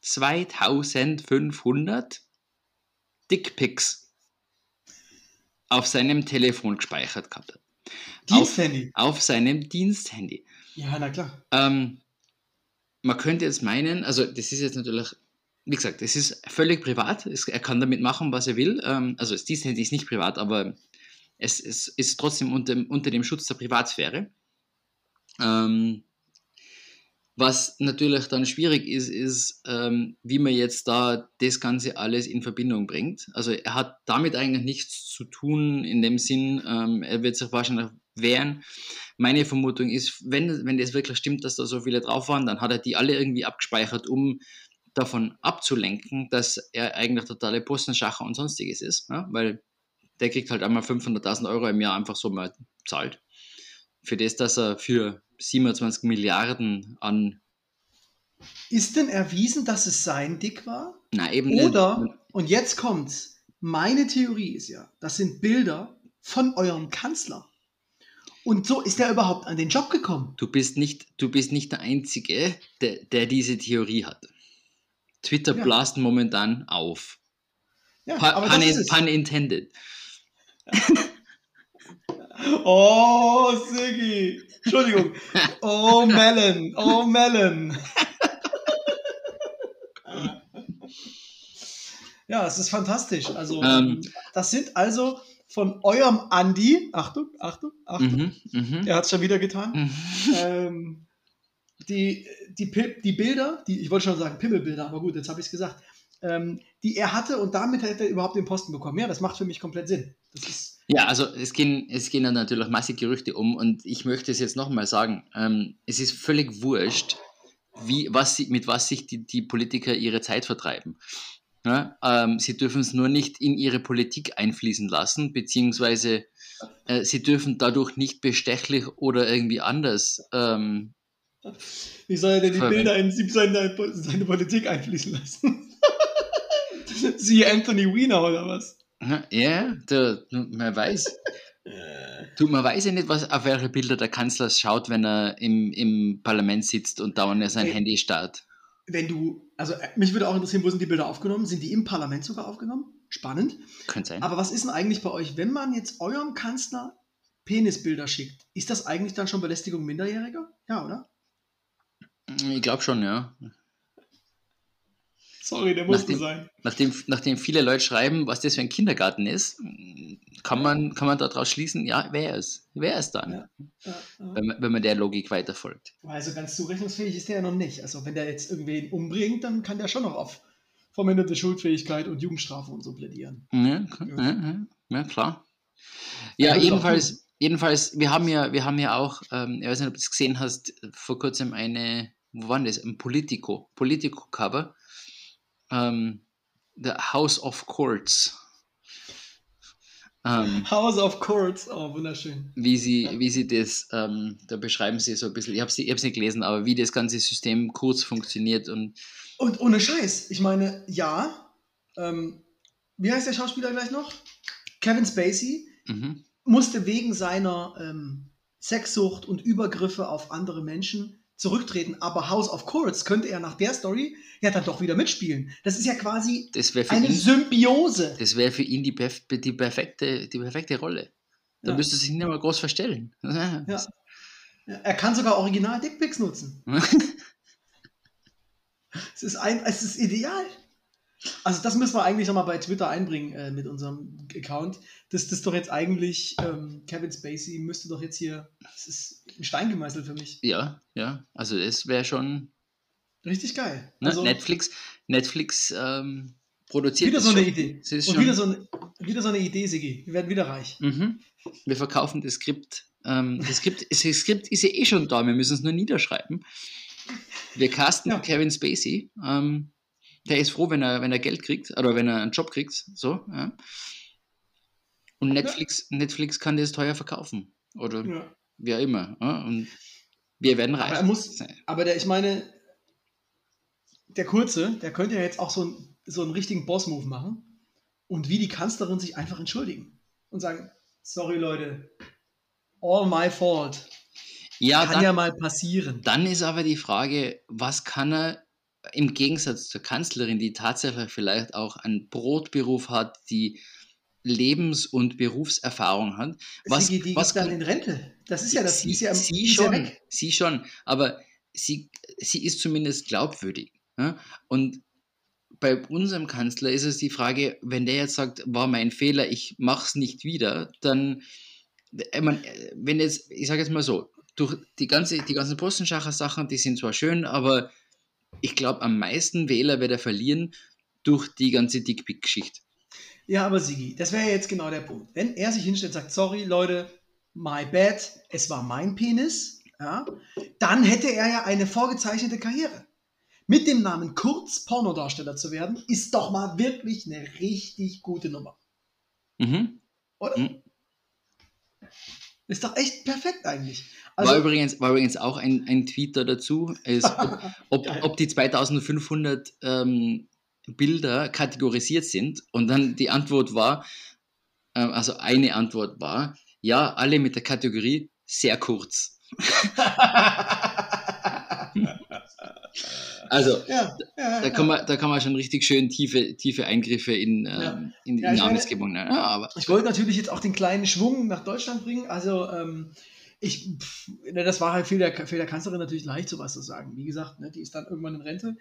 S2: 2500 Dickpics auf seinem Telefon gespeichert gehabt hat.
S1: Diensthandy.
S2: Auf seinem Diensthandy.
S1: Ja, na klar.
S2: Ähm, man könnte jetzt meinen, also das ist jetzt natürlich, wie gesagt, es ist völlig privat. Es, er kann damit machen, was er will. Ähm, also das Handy ist nicht privat, aber es, es ist trotzdem unter, unter dem Schutz der Privatsphäre. Ähm, was natürlich dann schwierig ist, ist, ähm, wie man jetzt da das Ganze alles in Verbindung bringt. Also er hat damit eigentlich nichts zu tun in dem Sinn, ähm, er wird sich wahrscheinlich wehren. Meine Vermutung ist, wenn, wenn das wirklich stimmt, dass da so viele drauf waren, dann hat er die alle irgendwie abgespeichert, um davon abzulenken, dass er eigentlich totale Postenschacher und sonstiges ist. Ja? Weil der kriegt halt einmal 500.000 Euro im Jahr einfach so mal zahlt. Für das, dass er für 27 Milliarden an,
S1: Ist denn erwiesen, dass es sein Dick war?
S2: na eben
S1: Oder, und jetzt kommt's, meine Theorie ist ja, das sind Bilder von eurem Kanzler. Und so ist er überhaupt an den Job gekommen.
S2: Du bist nicht, du bist nicht der Einzige, der, der diese Theorie hat. Twitter
S1: Ja.
S2: blast momentan auf.
S1: Ja,
S2: Pun,
S1: aber
S2: pun,
S1: das ist
S2: in,
S1: es.
S2: pun intended.
S1: Oh, Siggi. Entschuldigung. Oh, Melon. Oh, Melon. Ja, es ist fantastisch. Also,
S2: Ähm.
S1: das sind also von eurem Andi, Achtung, Achtung, Achtung,
S2: Mhm, mhm.
S1: er hat es schon wieder getan,
S2: Mhm.
S1: ähm, die, die, die Bilder, die, ich wollte schon sagen Pimmelbilder, aber gut, jetzt habe ich es gesagt, ähm, die er hatte und damit hat er überhaupt den Posten bekommen. Ja, das macht für mich komplett Sinn. Das ist,
S2: Ja, also es gehen, es gehen dann natürlich massig Gerüchte um und ich möchte es jetzt nochmal sagen, ähm, es ist völlig wurscht, wie, was sie, mit was sich die, die Politiker ihre Zeit vertreiben. Ja, ähm, sie dürfen es nur nicht in ihre Politik einfließen lassen, beziehungsweise äh, sie dürfen dadurch nicht bestechlich oder irgendwie anders. Ähm,
S1: wie soll er denn die. Bilder in seine, seine Politik einfließen lassen? Siehe Anthony Weiner oder was?
S2: Ja, der, man weiß. Du, man weiß ja nicht, was, auf welche Bilder der Kanzler schaut, wenn er im, im Parlament sitzt und dauernd sein
S1: Ey.
S2: Handy starrt.
S1: Wenn du, also äh, mich würde auch interessieren, wo sind die Bilder aufgenommen? Sind die im Parlament sogar aufgenommen? Spannend.
S2: Könnte sein.
S1: Aber was ist denn eigentlich bei euch, wenn man jetzt eurem Kanzler Penisbilder schickt? Ist das eigentlich dann schon Belästigung Minderjähriger? Ja, oder?
S2: Ich glaube schon, ja.
S1: Sorry, der
S2: musste
S1: sein.
S2: Nachdem, nachdem viele Leute schreiben, was das für ein Kindergarten ist, kann man, kann man daraus schließen, ja, wer ist? Wer ist dann?
S1: Ja. Ja, ja.
S2: Wenn, man- wenn man der Logik weiterfolgt.
S1: Also ganz zurechnungsfähig ist der ja noch nicht. Also wenn der jetzt irgendwen umbringt, dann kann der schon noch auf verminderte Schuldfähigkeit und Jugendstrafe und so plädieren.
S2: Ja, ja, ja, ja klar. Ja,
S1: Ja,
S2: jedenfalls, jedenfalls, wir haben ja, wir haben ja auch, ähm, ich weiß nicht, ob du es gesehen hast, vor kurzem eine, wo war denn das? Ein Politico, Politico-Cover. Ähm, The House of Courts. Ähm,
S1: House of Courts, oh, wunderschön.
S2: wie sie, wie sie das, ähm, da beschreiben sie so ein bisschen, ich habe es nicht gelesen, aber wie das ganze System kurz funktioniert und
S1: Und ohne Scheiß, ich meine, ja, ähm, wie heißt der Schauspieler gleich noch? Kevin Spacey
S2: mhm,
S1: musste wegen seiner ähm, Sexsucht und Übergriffe auf andere Menschen zurücktreten, aber House of Courts könnte er nach der Story ja dann doch wieder mitspielen. Das ist ja quasi
S2: das wäre für
S1: eine
S2: ihn,
S1: Symbiose.
S2: das wäre für ihn die, perf die, perfekte, die perfekte Rolle. Da
S1: Ja.
S2: müsste sich nicht mal groß verstellen.
S1: Ja, Er kann sogar original Dickpics nutzen. Es ist, ein, es ist ideal. Also das müssen wir eigentlich nochmal bei Twitter einbringen äh, mit unserem Account. Das, das ist doch jetzt eigentlich, ähm, Kevin Spacey müsste doch jetzt hier, das ist ein Stein gemeißelt für mich.
S2: Ja, ja, also das wäre schon
S1: Richtig geil.
S2: ne?
S1: Also
S2: Netflix, Netflix ähm, produziert
S1: wieder so eine
S2: schon.
S1: Idee. Und wieder so, eine, wieder so eine Idee, Sigi. Wir werden wieder reich.
S2: mhm. Wir verkaufen das Skript. Ähm, das, Skript das Skript ist ja eh schon da, wir müssen es nur niederschreiben. Wir casten
S1: Ja.
S2: Kevin Spacey. Ähm, der ist froh, wenn er, wenn er Geld kriegt oder wenn er einen Job kriegt. So, ja. Und Netflix, Netflix kann das teuer verkaufen. Oder
S1: Ja.
S2: wie auch immer. Ja? Und wir werden reich.
S1: Aber er muss, aber der, ich meine, der Kurze, der könnte ja jetzt auch so, ein, so einen richtigen Boss-Move machen und wie die Kanzlerin sich einfach entschuldigen und sagen, sorry Leute, all my fault.
S2: ja,
S1: Kann
S2: dann,
S1: ja mal passieren.
S2: Dann ist aber die Frage, was kann er im Gegensatz zur Kanzlerin, die tatsächlich vielleicht auch einen Brotberuf hat, die Lebens- und Berufserfahrung hat, was,
S1: Sie, die
S2: was
S1: ist dann in Rente. Das ist ja das.
S2: sie,
S1: ist ja,
S2: sie
S1: ist ja
S2: schon,
S1: weg.
S2: sie schon, aber sie, sie ist zumindest glaubwürdig. Ja? Und bei unserem Kanzler ist es die Frage, wenn der jetzt sagt, war mein Fehler, ich mach's nicht wieder, dann, ich mein, wenn jetzt, ich sage jetzt mal so, durch die, ganze, die ganzen Postenschacher-Sachen, die sind zwar schön, aber ich glaube, am meisten Wähler wird er verlieren durch die ganze Dickpick-Geschichte.
S1: Ja, aber Sigi, das wäre ja jetzt genau der Punkt. Wenn er sich hinstellt und sagt, sorry Leute, my bad, es war mein Penis, ja, dann hätte er ja eine vorgezeichnete Karriere. Mit dem Namen Kurz Pornodarsteller zu werden, ist doch mal wirklich eine richtig gute Nummer.
S2: Mhm.
S1: Oder?
S2: Mhm.
S1: Ist doch echt perfekt eigentlich.
S2: war,
S1: Also,
S2: übrigens, war übrigens auch ein, ein da dazu, ist, ob, ob, ob die 2500 ähm, Bilder kategorisiert sind. Und dann die Antwort war, äh, also eine Antwort war, ja, alle mit der Kategorie sehr kurz. Also
S1: ja, ja,
S2: da kann man, da kann man schon richtig schön tiefe, tiefe Eingriffe in, ähm, in,
S1: meine-
S2: Namensgebung. Ja, aber
S1: Ich wollte natürlich jetzt auch den kleinen Schwung nach Deutschland bringen. Also, ähm, ich, pff, ne, das war halt für der, für der Kanzlerin natürlich leicht, sowas zu sagen. Wie gesagt, ne, die ist dann irgendwann in Rente.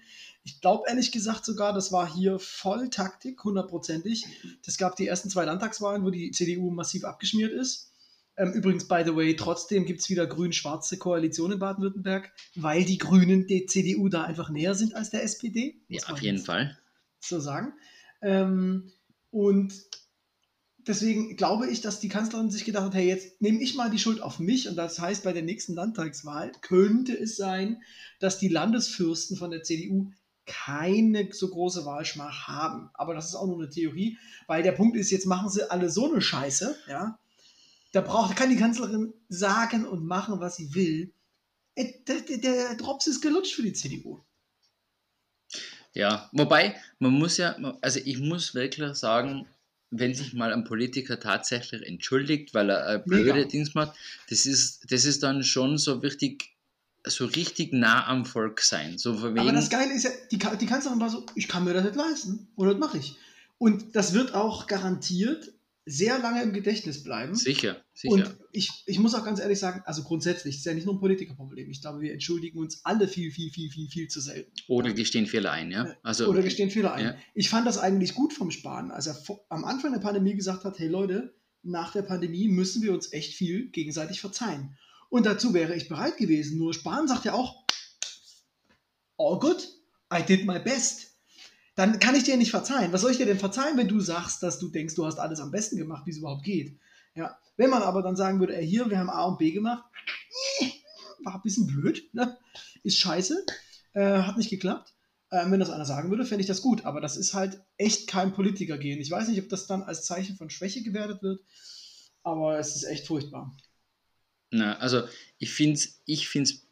S1: Ich glaube ehrlich gesagt sogar, das war hier voll Taktik, hundertprozentig. Es gab die ersten zwei Landtagswahlen, wo die CDU massiv abgeschmiert ist. Ähm, übrigens, by the way, trotzdem gibt es wieder grün-schwarze Koalition in Baden-Württemberg, weil die Grünen der CDU da einfach näher sind als der SPD.
S2: ja, auf jeden Fall.
S1: so sagen. Ähm, und deswegen glaube ich, dass die Kanzlerin sich gedacht hat, hey, jetzt nehme ich mal die Schuld auf mich und das heißt, bei der nächsten Landtagswahl könnte es sein, dass die Landesfürsten von der CDU keine so große Wahlschmach haben. Aber das ist auch nur eine Theorie, weil der Punkt ist, jetzt machen sie alle so eine Scheiße, ja. Da braucht, kann die Kanzlerin sagen und machen, was sie will. Äh, Der, der, der Drops ist gelutscht für die CDU.
S2: Ja, wobei, man muss ja, also ich muss wirklich sagen, wenn sich mal ein Politiker tatsächlich entschuldigt, weil er ein blöde
S1: Mega.
S2: Dings macht, das ist, das ist dann schon so richtig, so richtig nah am Volk sein. So
S1: Aber das Geile ist ja, die, die Kanzlerin war so, ich kann mir das nicht leisten. Und das mache ich. Und das wird auch garantiert sehr lange im Gedächtnis bleiben.
S2: sicher, sicher.
S1: Und ich, ich muss auch ganz ehrlich sagen, also grundsätzlich, das ist ja nicht nur ein Politikerproblem. Ich glaube, wir entschuldigen uns alle viel, viel, viel, viel, viel zu selten.
S2: Oder gestehen Fehler ein, ja. Also,
S1: Oder gestehen Fehler ein.
S2: ja.
S1: Ich fand das eigentlich gut vom Spahn, als er vor, am Anfang der Pandemie gesagt hat, hey Leute, nach der Pandemie müssen wir uns echt viel gegenseitig verzeihen. Und dazu wäre ich bereit gewesen. Nur Spahn sagt ja auch, all good, I did my best. Dann kann ich dir nicht verzeihen. Was soll ich dir denn verzeihen, wenn du sagst, dass du denkst, du hast alles am besten gemacht, wie es überhaupt geht? Ja. Wenn man aber dann sagen würde, ey, hier, wir haben A und B gemacht, war ein bisschen blöd, ne? ist scheiße, äh, hat nicht geklappt. Ähm, wenn das einer sagen würde, fände ich das gut. Aber das ist halt echt kein Politiker gehen. Ich weiß nicht, ob das dann als Zeichen von Schwäche gewertet wird, aber es ist echt furchtbar.
S2: Na, also ich finde es ich find's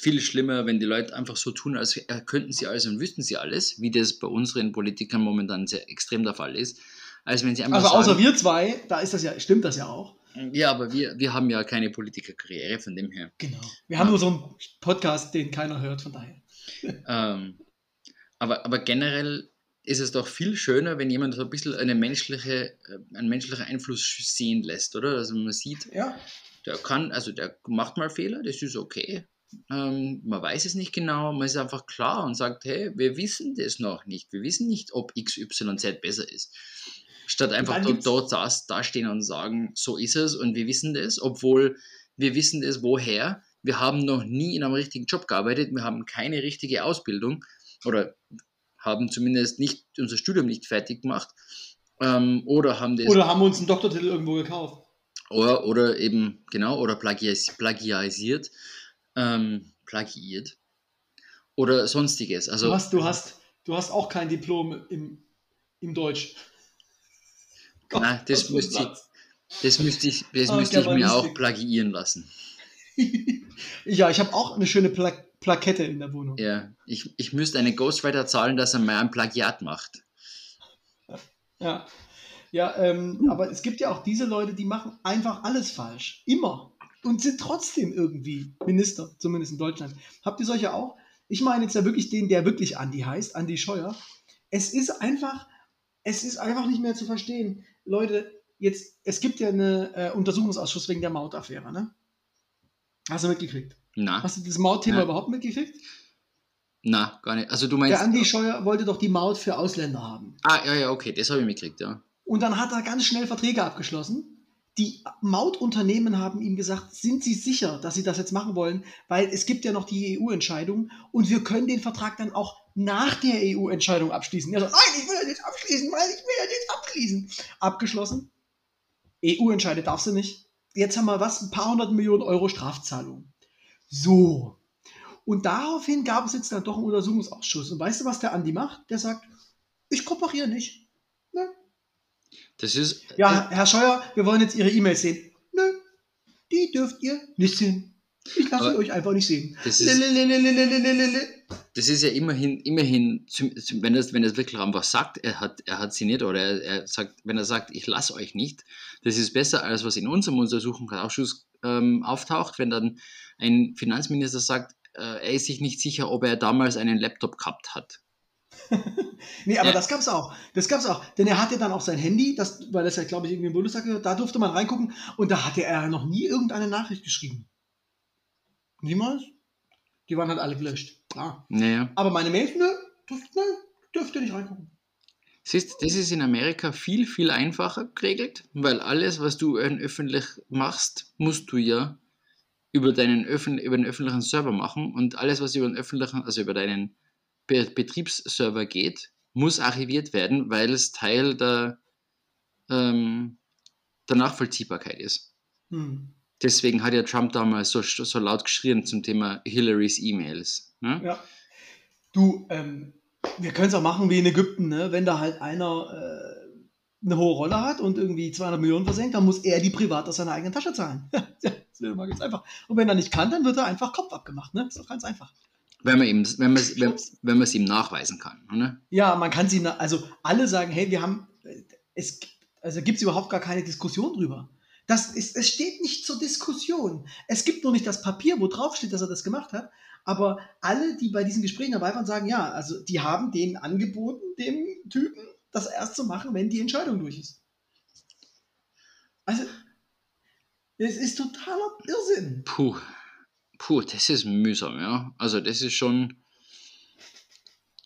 S2: viel schlimmer, wenn die Leute einfach so tun, als könnten sie alles und wüssten sie alles, wie das bei unseren Politikern momentan sehr extrem der Fall ist. Als wenn sie einfach
S1: also außer sagen, wir zwei, da ist das ja, stimmt das ja auch.
S2: Ja, aber wir, wir haben ja keine Politikerkarriere, von dem her.
S1: Genau. Wir haben nur so einen Podcast, den keiner hört, von daher.
S2: Ähm, aber, aber generell ist es doch viel schöner, wenn jemand so ein bisschen eine menschliche, äh, einen menschlichen Einfluss sehen lässt, oder? Also man sieht,
S1: ja.
S2: der kann, also der macht mal Fehler, das ist okay. Ähm, man weiß es nicht genau, man ist einfach klar und sagt, hey, wir wissen das noch nicht. Wir wissen nicht, ob XYZ besser ist. Statt einfach dort, dort das, da stehen und sagen, so ist es und wir wissen das, obwohl wir wissen das woher. Wir haben noch nie in einem richtigen Job gearbeitet, wir haben keine richtige Ausbildung oder haben zumindest nicht unser Studium nicht fertig gemacht ähm, oder haben das
S1: oder haben uns einen Doktortitel irgendwo gekauft
S2: oder, oder eben genau oder plagias, plagiarisiert ähm, plagiiert oder sonstiges also
S1: du hast du hast du hast auch kein Diplom im, im Deutsch
S2: Nein, das, das müsste ich, das müsste ich, das müsste ich mir auch plagiieren lassen.
S1: ja, ich habe auch eine schöne Pla Plakette in der Wohnung.
S2: Ja, ich, ich müsste einen Ghostwriter zahlen, dass er mir ein Plagiat macht.
S1: Ja, ja ähm, aber es gibt ja auch diese Leute, die machen einfach alles falsch. Immer. Und sind trotzdem irgendwie Minister, zumindest in Deutschland. Habt ihr solche auch? Ich meine jetzt ja wirklich den, der wirklich Andi heißt, Andi Scheuer. Es ist einfach, es ist einfach nicht mehr zu verstehen. Leute, jetzt, es gibt ja einen äh, Untersuchungsausschuss wegen der Mautaffäre, ne? Hast du mitgekriegt?
S2: Na.
S1: Hast du das Mautthema überhaupt mitgekriegt?
S2: Na, gar nicht. Also du meinst.
S1: Der Andi Scheuer wollte doch die Maut für Ausländer haben.
S2: Ah, ja, ja, okay, das habe ich mitgekriegt, ja.
S1: Und dann hat er ganz schnell Verträge abgeschlossen. Die Mautunternehmen haben ihm gesagt, sind Sie sicher, dass Sie das jetzt machen wollen? Weil es gibt ja noch die EU-Entscheidung und wir können den Vertrag dann auch nach der EU-Entscheidung abschließen. Er sagt, nein, ich will das jetzt abschließen, weil ich will das jetzt abschließen. Abgeschlossen. EU entscheidet, darfst du nicht. Jetzt haben wir was, ein paar hundert Millionen Euro Strafzahlung. So. Und daraufhin gab es jetzt dann doch einen Untersuchungsausschuss. Und weißt du, was der Andi macht? Der sagt, ich kooperiere nicht.
S2: Das ist.
S1: Ja, Herr Scheuer, wir wollen jetzt Ihre E-Mails sehen. Nö, die dürft ihr nicht sehen. Ich lasse euch einfach nicht sehen.
S2: Das ist, das ist ja immerhin, immerhin wenn er wenn wirklich einfach sagt, er hat, er hat sie nicht, oder er, er sagt, wenn er sagt, ich lasse euch nicht, das ist besser, als was in unserem Untersuchungsausschuss ähm, auftaucht, wenn dann ein Finanzminister sagt, äh, er ist sich nicht sicher, ob er damals einen Laptop gehabt hat.
S1: nee, aber das gab's auch. Das gab's auch. Denn er hatte dann auch sein Handy, das, weil das ja, glaube ich, irgendwie im Bundestag gehört, da durfte man reingucken und da hatte er noch nie irgendeine Nachricht geschrieben. Niemals? Die waren halt alle gelöscht. Klar.
S2: Naja.
S1: Aber meine Mails, ne, dürft, ne, dürft ihr nicht reingucken.
S2: Siehst, das ist in Amerika viel, viel einfacher geregelt, weil alles, was du öffentlich machst, musst du ja über deinen Öffn über den öffentlichen Server machen und alles, was über den öffentlichen, also über deinen Be Betriebsserver geht, muss archiviert werden, weil es Teil der, ähm, der Nachvollziehbarkeit ist. Hm. Deswegen hat ja Trump damals so, so laut geschrien zum Thema Hillarys E-Mails. Ne?
S1: Ja. Du, ähm, wir können es auch machen wie in Ägypten, ne? wenn da halt einer äh, eine hohe Rolle hat und irgendwie 200 Millionen versenkt, dann muss er die privat aus seiner eigenen Tasche zahlen. das ist immer ganz einfach. Und wenn er nicht kann, dann wird er einfach Kopf abgemacht. Ne? Ist doch ganz einfach.
S2: Wenn man ihm, wenn man, wenn, wenn man es ihm nachweisen kann. Ne?
S1: Ja, man kann sie, also alle sagen, hey, wir haben, es also gibt es überhaupt gar keine Diskussion drüber. Das ist, es steht nicht zur Diskussion. Es gibt nur nicht das Papier, wo drauf steht, dass er das gemacht hat. Aber alle, die bei diesen Gesprächen dabei waren, sagen ja, also die haben denen angeboten, dem Typen das erst zu machen, wenn die Entscheidung durch ist. Also, es ist totaler Irrsinn.
S2: Puh, puh, das ist mühsam, ja. Also das ist schon.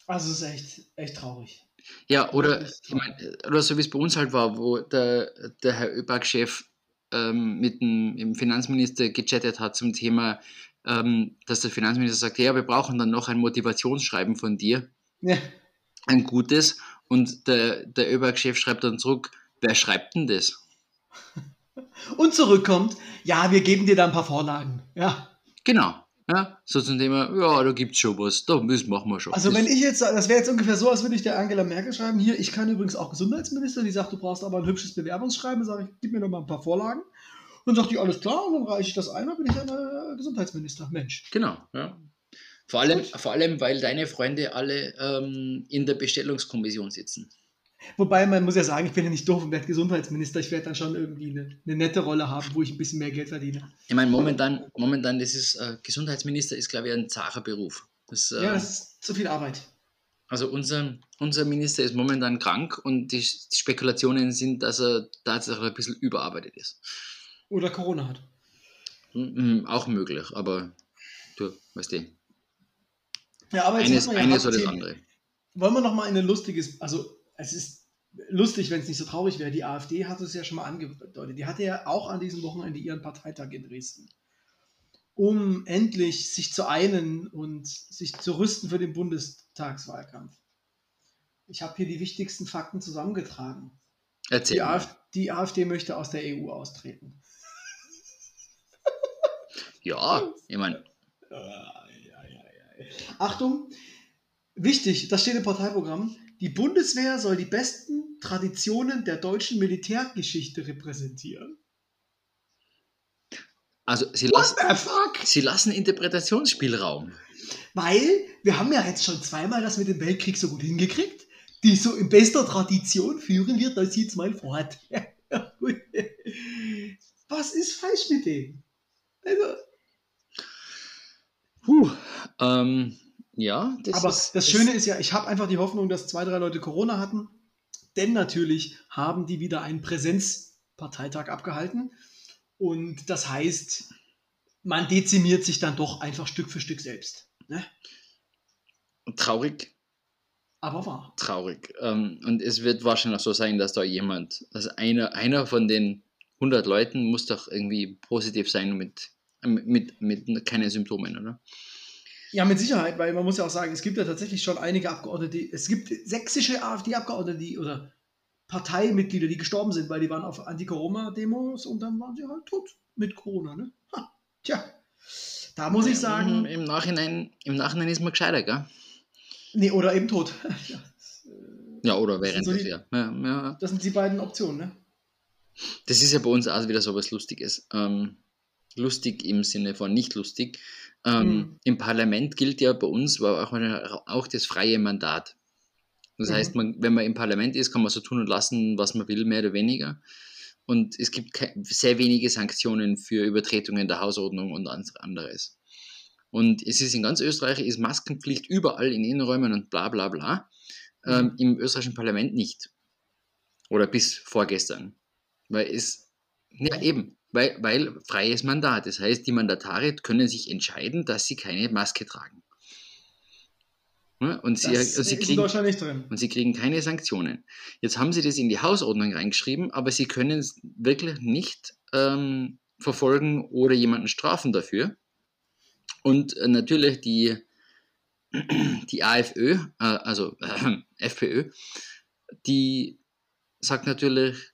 S1: Also es ist echt, echt traurig.
S2: Ja, oder, ich mein, oder so wie es bei uns halt war, wo der, der Herr ÖBAG-Chef ähm, mit dem Finanzminister gechattet hat zum Thema, ähm, dass der Finanzminister sagt, ja, wir brauchen dann noch ein Motivationsschreiben von dir. Ja. ein gutes und der, der ÖBAG-Chef schreibt dann zurück, wer schreibt denn das?
S1: Und zurückkommt, ja, wir geben dir da ein paar Vorlagen. Ja.
S2: Genau. Ja, so zum Thema, ja, da gibt es schon was, da das machen wir schon.
S1: Also wenn ich jetzt, das wäre jetzt ungefähr so, als würde ich der Angela Merkel schreiben, hier, ich kann übrigens auch Gesundheitsminister, die sagt, du brauchst aber ein hübsches Bewerbungsschreiben, sage ich, gib mir noch mal ein paar Vorlagen. Und dann sagt die, alles klar, und dann reiche ich das ein, dann bin ich ein äh, Gesundheitsminister, Mensch.
S2: Genau, ja. Vor allem, vor allem, weil deine Freunde alle ähm, in der Bestellungskommission sitzen.
S1: Wobei man muss ja sagen, ich bin ja nicht doof und werde Gesundheitsminister. Ich werde dann schon irgendwie eine, eine, nette Rolle haben, wo ich ein bisschen mehr Geld verdiene.
S2: Ich meine, momentan, momentan das ist, äh, Gesundheitsminister ist, glaube ich, ein zacher Beruf.
S1: Das, äh, ja, das ist zu viel Arbeit.
S2: Also unser, unser Minister ist momentan krank und die, die Spekulationen sind, dass er tatsächlich ein bisschen überarbeitet ist.
S1: Oder Corona hat.
S2: Mhm, auch möglich, aber du, weißt du.
S1: Ja, aber jetzt eines, eines oder das andere. Wollen wir noch mal in ein lustiges, also es ist lustig, wenn es nicht so traurig wäre. Die AfD hat es ja schon mal angedeutet. Die hatte ja auch an diesem Wochenende ihren Parteitag in Dresden. Um endlich sich zu einen und sich zu rüsten für den Bundestagswahlkampf. Ich habe hier die wichtigsten Fakten zusammengetragen.
S2: Erzähl.
S1: Die AfD, die AfD möchte aus der EU austreten.
S2: ja, ich meine.
S1: Achtung, wichtig, das steht im Parteiprogramm. Die Bundeswehr soll die besten Traditionen der deutschen Militärgeschichte repräsentieren.
S2: Also sie lassen, sie lassen Interpretationsspielraum.
S1: Weil wir haben ja jetzt schon zweimal das mit dem Weltkrieg so gut hingekriegt. Die so in bester Tradition führen wir das jetzt mal fort. Was ist falsch mit dem? Also.
S2: Puh, ähm, ja,
S1: das Aber ist, das Schöne ist ja, ich habe einfach die Hoffnung, dass zwei, drei Leute Corona hatten. Denn natürlich haben die wieder einen Präsenzparteitag abgehalten. Und das heißt, man dezimiert sich dann doch einfach Stück für Stück selbst. Ne?
S2: Traurig.
S1: Aber wahr.
S2: Traurig. Ähm, und es wird wahrscheinlich so sein, dass da jemand, dass einer, einer von den 100 Leuten muss doch irgendwie positiv sein mit, mit, mit keinen Symptomen, oder?
S1: Ja, mit Sicherheit, weil man muss ja auch sagen, es gibt ja tatsächlich schon einige Abgeordnete, es gibt sächsische AfD-Abgeordnete, die oder Parteimitglieder, die gestorben sind, weil die waren auf Anti-Corona-Demos und dann waren sie halt tot mit Corona, ne? Ha, tja, da muss ich sagen.
S2: Im, Nachhinein, Im Nachhinein ist man gescheiter, gell?
S1: Nee, oder eben tot.
S2: ja, ja, oder während
S1: so das, ja. Ja, ja. Das sind die beiden Optionen, ne?
S2: Das ist ja bei uns auch wieder so was Lustiges. Ähm, lustig im Sinne von nicht lustig. Ähm, mhm. Im Parlament gilt ja bei uns auch, auch das freie Mandat. Das mhm. heißt, man, wenn man im Parlament ist, kann man so tun und lassen, was man will, mehr oder weniger. Und es gibt sehr wenige Sanktionen für Übertretungen der Hausordnung und anderes. Und es ist in ganz Österreich ist Maskenpflicht überall in Innenräumen und bla bla bla. Mhm. Ähm, Im österreichischen Parlament nicht. Oder bis vorgestern. Weil es, ja eben, weil, weil freies Mandat. Das heißt, die Mandatare können sich entscheiden, dass sie keine Maske tragen. Und sie, das sie kriegen, und sie kriegen keine Sanktionen. Jetzt haben sie das in die Hausordnung reingeschrieben, aber sie können es wirklich nicht ähm, verfolgen oder jemanden strafen dafür. Und äh, natürlich die, die AFÖ, äh, also äh, FPÖ, die sagt natürlich,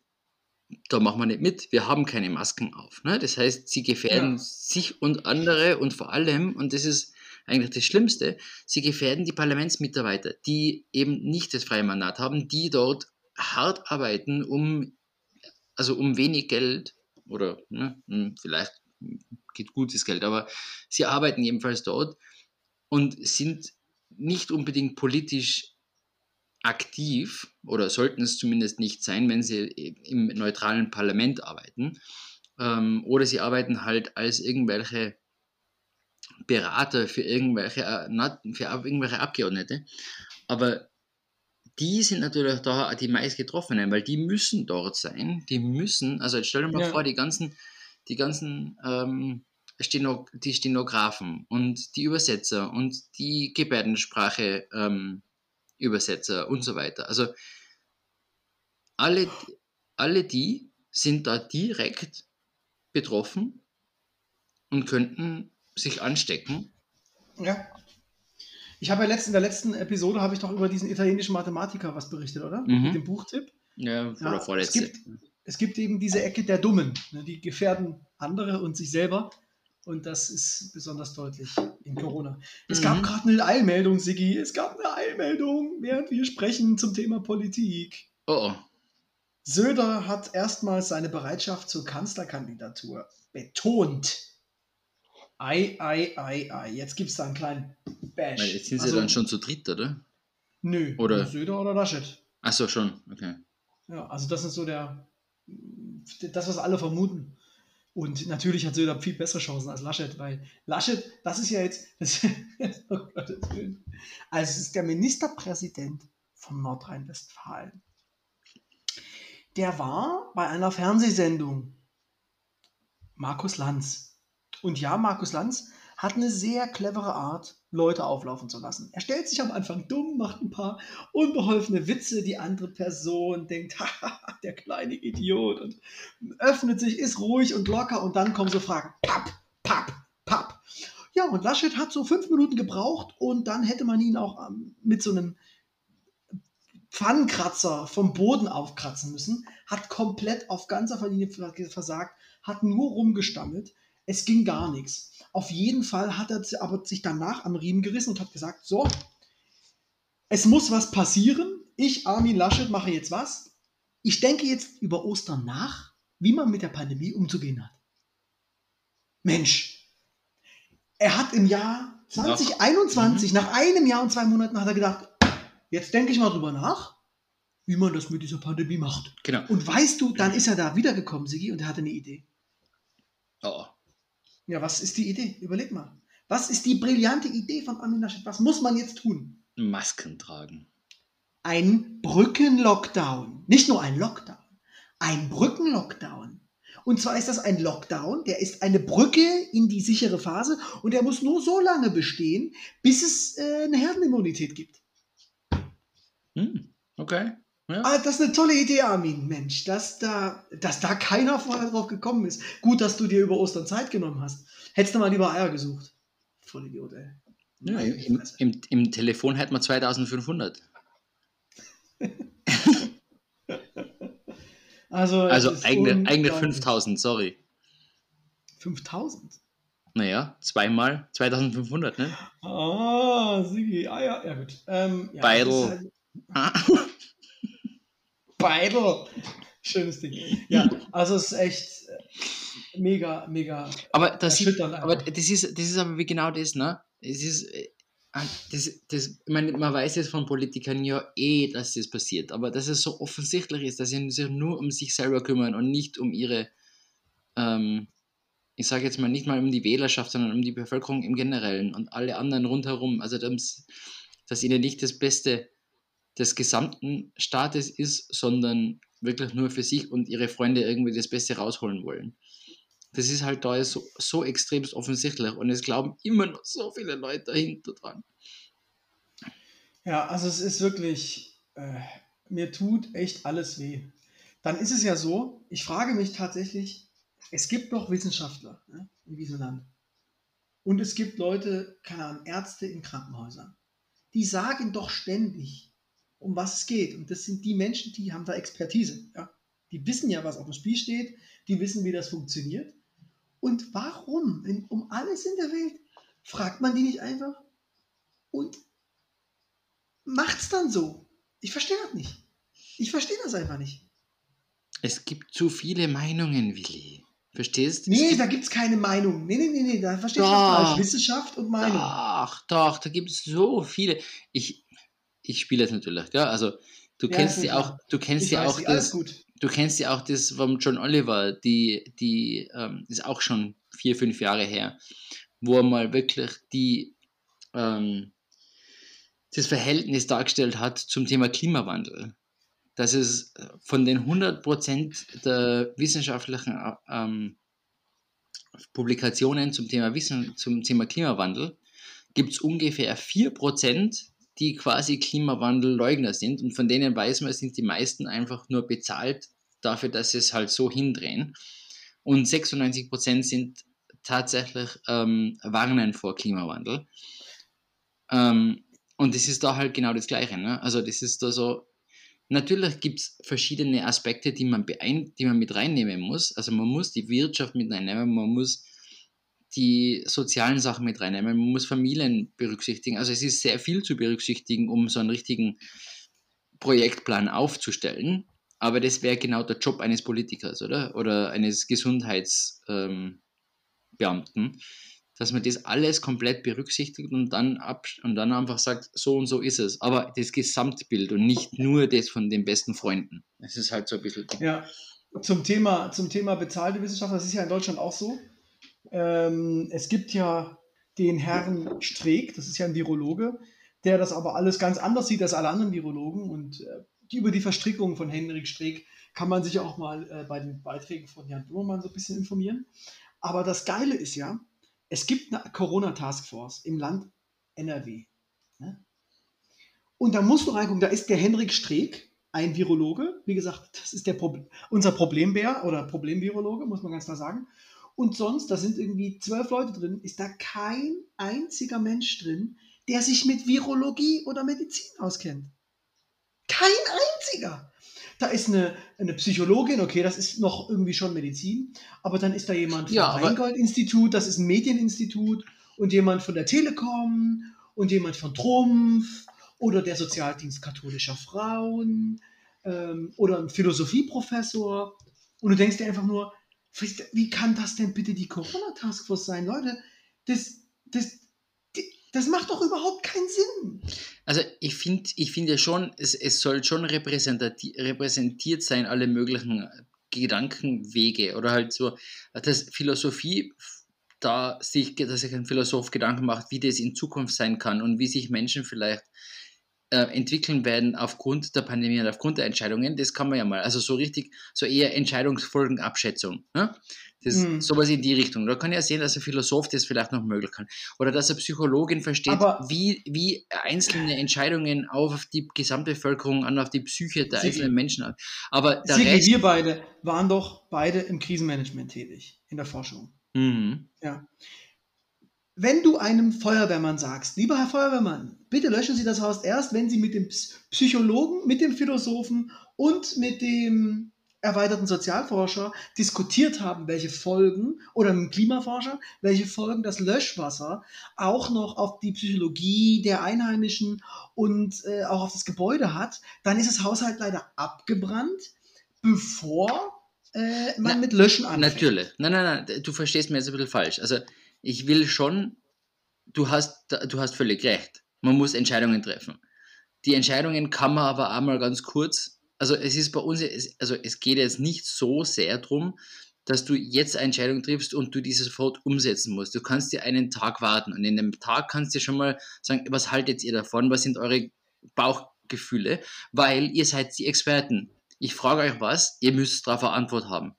S2: da machen wir nicht mit, wir haben keine Masken auf. Ne? Das heißt, sie gefährden ja. sich und andere und vor allem, und das ist eigentlich das Schlimmste, sie gefährden die Parlamentsmitarbeiter, die eben nicht das freie Mandat haben, die dort hart arbeiten, um, also um wenig Geld oder ne, hm, vielleicht geht gutes Geld, aber sie arbeiten jedenfalls dort und sind nicht unbedingt politisch aktiv oder sollten es zumindest nicht sein, wenn sie im neutralen Parlament arbeiten. Ähm, oder sie arbeiten halt als irgendwelche Berater für irgendwelche, äh, für irgendwelche Abgeordnete. Aber die sind natürlich da die meist Getroffenen, weil die müssen dort sein. Die müssen, also jetzt stell dir mal ja. vor, die ganzen, die ganzen ähm, Steno, die Stenografen und die Übersetzer und die Gebärdensprache ähm, Übersetzer und so weiter. Also alle, alle die sind da direkt betroffen und könnten sich anstecken.
S1: Ja. Ich habe ja letzt, in der letzten Episode habe ich doch über diesen italienischen Mathematiker was berichtet, oder?
S2: Mhm.
S1: Mit dem Buchtipp.
S2: Ja,
S1: Ja,
S2: oder
S1: es
S2: vorletzte.
S1: gibt, es gibt eben diese Ecke der Dummen. Ne? Die gefährden andere und sich selber. Und das ist besonders deutlich in Corona. Es
S2: Mhm.
S1: gab gerade eine Eilmeldung, Sigi. Es gab eine Eilmeldung, während wir sprechen zum Thema Politik.
S2: Oh, oh.
S1: Söder hat erstmals seine Bereitschaft zur Kanzlerkandidatur betont. Ei, ei, ei, ei. Jetzt gibt es da einen kleinen Bash.
S2: Weil jetzt sind sie
S1: Also,
S2: dann schon zu dritt, oder?
S1: Nö,
S2: oder-
S1: Söder oder Laschet.
S2: Achso, schon. Okay.
S1: Ja, also das ist so der, das, was alle vermuten. Und natürlich hat Söder viel bessere Chancen als Laschet, weil Laschet, das ist ja jetzt, das, oh Willen. also es ist der Ministerpräsident von Nordrhein-Westfalen. Der war bei einer Fernsehsendung, Markus Lanz. Und ja, Markus Lanz hat eine sehr clevere Art, Leute auflaufen zu lassen. Er stellt sich am Anfang dumm, macht ein paar unbeholfene Witze, die andere Person denkt, der kleine Idiot und öffnet sich, ist ruhig und locker und dann kommen so Fragen, papp, papp, papp. Ja, und Laschet hat so fünf Minuten gebraucht und dann hätte man ihn auch ähm, mit so einem Pfannenkratzer vom Boden aufkratzen müssen, hat komplett auf ganzer Linie versagt, hat nur rumgestammelt, es ging gar nichts. Auf jeden Fall hat er aber sich danach am Riemen gerissen und hat gesagt, so, es muss was passieren. Ich, Armin Laschet, mache jetzt was. Ich denke jetzt über Ostern nach, wie man mit der Pandemie umzugehen hat. Mensch, er hat im Jahr 2021, nach einem Jahr und zwei Monaten, hat er gedacht, jetzt denke ich mal drüber nach, wie man das mit dieser Pandemie macht.
S2: Genau.
S1: Und weißt du, dann ist er da wiedergekommen, Sigi, und er hatte eine Idee.
S2: Oh,
S1: Ja, was ist die Idee? Überleg mal. Was ist die brillante Idee von Armin Laschet? Was muss man jetzt tun?
S2: Masken tragen.
S1: Ein Brückenlockdown. Nicht nur ein Lockdown. Ein Brückenlockdown. Und zwar ist das ein Lockdown, der ist eine Brücke in die sichere Phase und der muss nur so lange bestehen, bis es äh, eine Herdenimmunität gibt.
S2: Hm, okay. Ja.
S1: Ah, das ist eine tolle Idee, Armin. Mensch, dass da, dass da keiner vorher drauf gekommen ist. Gut, dass du dir über Ostern Zeit genommen hast. Hättest du mal lieber Eier gesucht. Voll Idiot, ey.
S2: Ja, im, im, Im Telefon hat man 2500.
S1: Also,
S2: Also eigene, eigene
S1: unglaublich.
S2: 5000, sorry.
S1: 5000?
S2: Naja, zweimal 2500, ne?
S1: Ah, Sigi, ah ja, ja gut. Ähm, ja, halt- Beidel. Schönes Ding. Ja, also es ist echt äh, mega, mega
S2: Aber das, sieht, aber das ist, das ist aber wie genau das, ne? Es ist, äh, das, das, ich meine, man weiß jetzt von Politikern ja eh, dass das passiert, aber dass es so offensichtlich ist, dass sie sich nur um sich selber kümmern und nicht um ihre, ähm, ich sage jetzt mal nicht mal um die Wählerschaft, sondern um die Bevölkerung im Generellen und alle anderen rundherum. Also, dass ihnen nicht das Beste des gesamten Staates ist, sondern wirklich nur für sich und ihre Freunde irgendwie das Beste rausholen wollen. Das ist halt da so, so extremst offensichtlich und es glauben immer noch so viele Leute dahinter dran.
S1: Ja, also es ist wirklich, äh, mir tut echt alles weh. Dann ist es ja so, ich frage mich tatsächlich, es gibt doch Wissenschaftler ne, in diesem Land. Und es gibt Leute, keine Ahnung, Ärzte in Krankenhäusern. Die sagen doch ständig, um was es geht. Und das sind die Menschen, die haben da Expertise. Ja? Die wissen ja, was auf dem Spiel steht. Die wissen, wie das funktioniert. Und warum, wenn, um alles in der Welt, fragt man die nicht einfach und macht's dann so? Ich verstehe das nicht. Ich verstehe das einfach nicht.
S2: Es gibt zu viele Meinungen, Willi. Verstehst? Es
S1: Nee,
S2: gibt-
S1: da gibt's keine Meinung. Nee, nee, nee, nee, da verstehst du falsch. Wissenschaft und Meinung.
S2: Doch, doch, da gibt es so viele. Ich, ich spiele es natürlich, gell? Also du
S1: Ja,
S2: kennst ja auch, du kennst
S1: ich
S2: ja auch das, du kennst ja auch das vom John Oliver, die, die ähm, ist auch schon vier, fünf Jahre her, wo er mal wirklich die ähm, das Verhältnis dargestellt hat zum Thema Klimawandel. Dass es von den 100% der wissenschaftlichen äh, ähm, Publikationen zum Thema Wissen, zum Thema Klimawandel, gibt es ungefähr 4%, die quasi Klimawandelleugner sind. Und von denen weiß man, sind die meisten einfach nur bezahlt dafür, dass sie es halt so hindrehen. Und 96% sind tatsächlich ähm, warnen vor Klimawandel. Ähm, Und das ist da halt genau das Gleiche. Ne? Also das ist da so, natürlich gibt es verschiedene Aspekte, die man, die man mit reinnehmen muss. Also man muss die Wirtschaft mit reinnehmen, man muss die sozialen Sachen mit reinnehmen, man muss Familien berücksichtigen. Also es ist sehr viel zu berücksichtigen, um so einen richtigen Projektplan aufzustellen. Aber das wäre genau der Job eines Politikers, oder? Oder eines Gesundheitsbeamten, ähm, dass man das alles komplett berücksichtigt und dann, ab, und dann einfach sagt, so und so ist es. Aber das Gesamtbild und nicht nur das von den besten Freunden. Es ist halt so ein bisschen.
S1: Ja, zum Thema, zum Thema bezahlte Wissenschaft, das ist ja in Deutschland auch so. Ähm, es gibt ja den Herrn Streeck, das ist ja ein Virologe, der das aber alles ganz anders sieht als alle anderen Virologen. Und äh, über die Verstrickung von Henrik Streeck kann man sich auch mal äh, bei den Beiträgen von Jan Dummermann so ein bisschen informieren. Aber das Geile ist ja, es gibt eine Corona-Taskforce im Land NRW. Ne? Und da musst du reingucken, da ist der Henrik Streeck, ein Virologe. Wie gesagt, das ist der Pro unser Problembär oder Problemvirologe, muss man ganz klar sagen. Und sonst, da sind irgendwie zwölf Leute drin, ist da kein einziger Mensch drin, der sich mit Virologie oder Medizin auskennt. Kein einziger. Da ist eine, eine Psychologin, okay, das ist noch irgendwie schon Medizin, aber dann ist da jemand vom
S2: Ja,
S1: Rheingold-Institut, das ist ein Medieninstitut und jemand von der Telekom und jemand von Trumpf oder der Sozialdienst katholischer Frauen ähm, oder ein Philosophieprofessor und du denkst dir einfach nur, wie kann das denn bitte die Corona-Taskforce sein? Leute, das, das, das macht doch überhaupt keinen Sinn.
S2: Also ich finde ich find ja schon, es, es soll schon repräsentiert sein, alle möglichen Gedankenwege oder halt so, dass Philosophie da sich, dass sich ein Philosoph Gedanken macht, wie das in Zukunft sein kann und wie sich Menschen vielleicht äh, entwickeln werden aufgrund der Pandemie und aufgrund der Entscheidungen, das kann man ja mal, also so richtig, so eher Entscheidungsfolgenabschätzung, ne? Das,
S1: Mhm.
S2: Sowas in die Richtung. Da kann ich ja sehen, dass ein Philosoph das vielleicht noch möglich kann. Oder dass eine Psychologin versteht,
S1: Aber-
S2: wie, wie einzelne Entscheidungen auf die Gesamtbevölkerung an, auf die Psyche der
S1: Sigi-
S2: einzelnen Menschen an. Aber der Rest.
S1: wir beide waren doch beide im Krisenmanagement tätig, in der Forschung.
S2: Mhm.
S1: Ja. Wenn du einem Feuerwehrmann sagst, lieber Herr Feuerwehrmann, bitte löschen Sie das Haus erst, wenn Sie mit dem Ps- Psychologen, mit dem Philosophen und mit dem erweiterten Sozialforscher diskutiert haben, welche Folgen, oder mit dem Klimaforscher, welche Folgen das Löschwasser auch noch auf die Psychologie der Einheimischen und äh, auch auf das Gebäude hat, dann ist das Haus halt leider abgebrannt, bevor äh, man
S2: Na,
S1: mit Löschen anfängt.
S2: Natürlich. Nein, nein, nein, du verstehst mir jetzt ein bisschen falsch. Also ich will schon, du hast, du hast völlig recht. Man muss Entscheidungen treffen. Die Entscheidungen kann man aber einmal ganz kurz, also es ist bei uns, also es geht jetzt nicht so sehr darum, dass du jetzt eine Entscheidung triffst und du diese sofort umsetzen musst. Du kannst dir einen Tag warten und in dem Tag kannst du schon mal sagen, was haltet ihr davon, was sind eure Bauchgefühle, weil ihr seid die Experten. Ich frage euch was, ihr müsst darauf eine Antwort haben.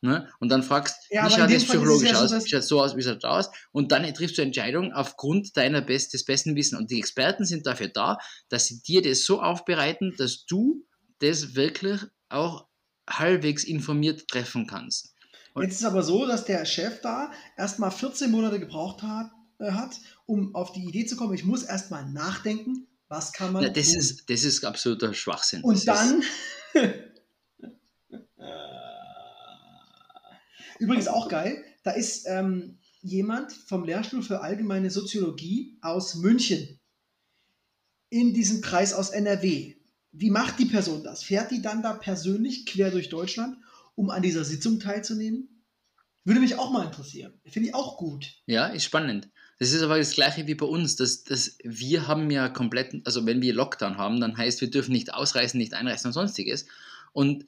S2: Ne? Und dann fragst,
S1: Ja,
S2: wie schaut es psychologisch
S1: ja so,
S2: aus? Wie schaut so aus, wie schaut aus? Und dann triffst du Entscheidungen aufgrund deiner Best, des besten Wissens. Und die Experten sind dafür da, dass sie dir das so aufbereiten, dass du das wirklich auch halbwegs informiert treffen kannst.
S1: Jetzt ist es aber so, dass der Chef da erstmal 14 Monate gebraucht hat, äh, hat, um auf die Idee zu kommen, ich muss erstmal nachdenken, was kann man
S2: Na, das,
S1: tun.
S2: ist, das ist absoluter Schwachsinn.
S1: Und
S2: das
S1: dann. Übrigens auch geil, da ist ähm, jemand vom Lehrstuhl für allgemeine Soziologie aus München in diesem Kreis aus NRW. Wie macht die Person das? Fährt die dann da persönlich quer durch Deutschland, um an dieser Sitzung teilzunehmen? Würde mich auch mal interessieren. Finde ich auch gut.
S2: Ja, ist spannend. Das ist aber das gleiche wie bei uns. Dass, dass wir haben ja komplett, also wenn wir Lockdown haben, dann heißt, wir dürfen nicht ausreisen, nicht einreisen und sonstiges. Und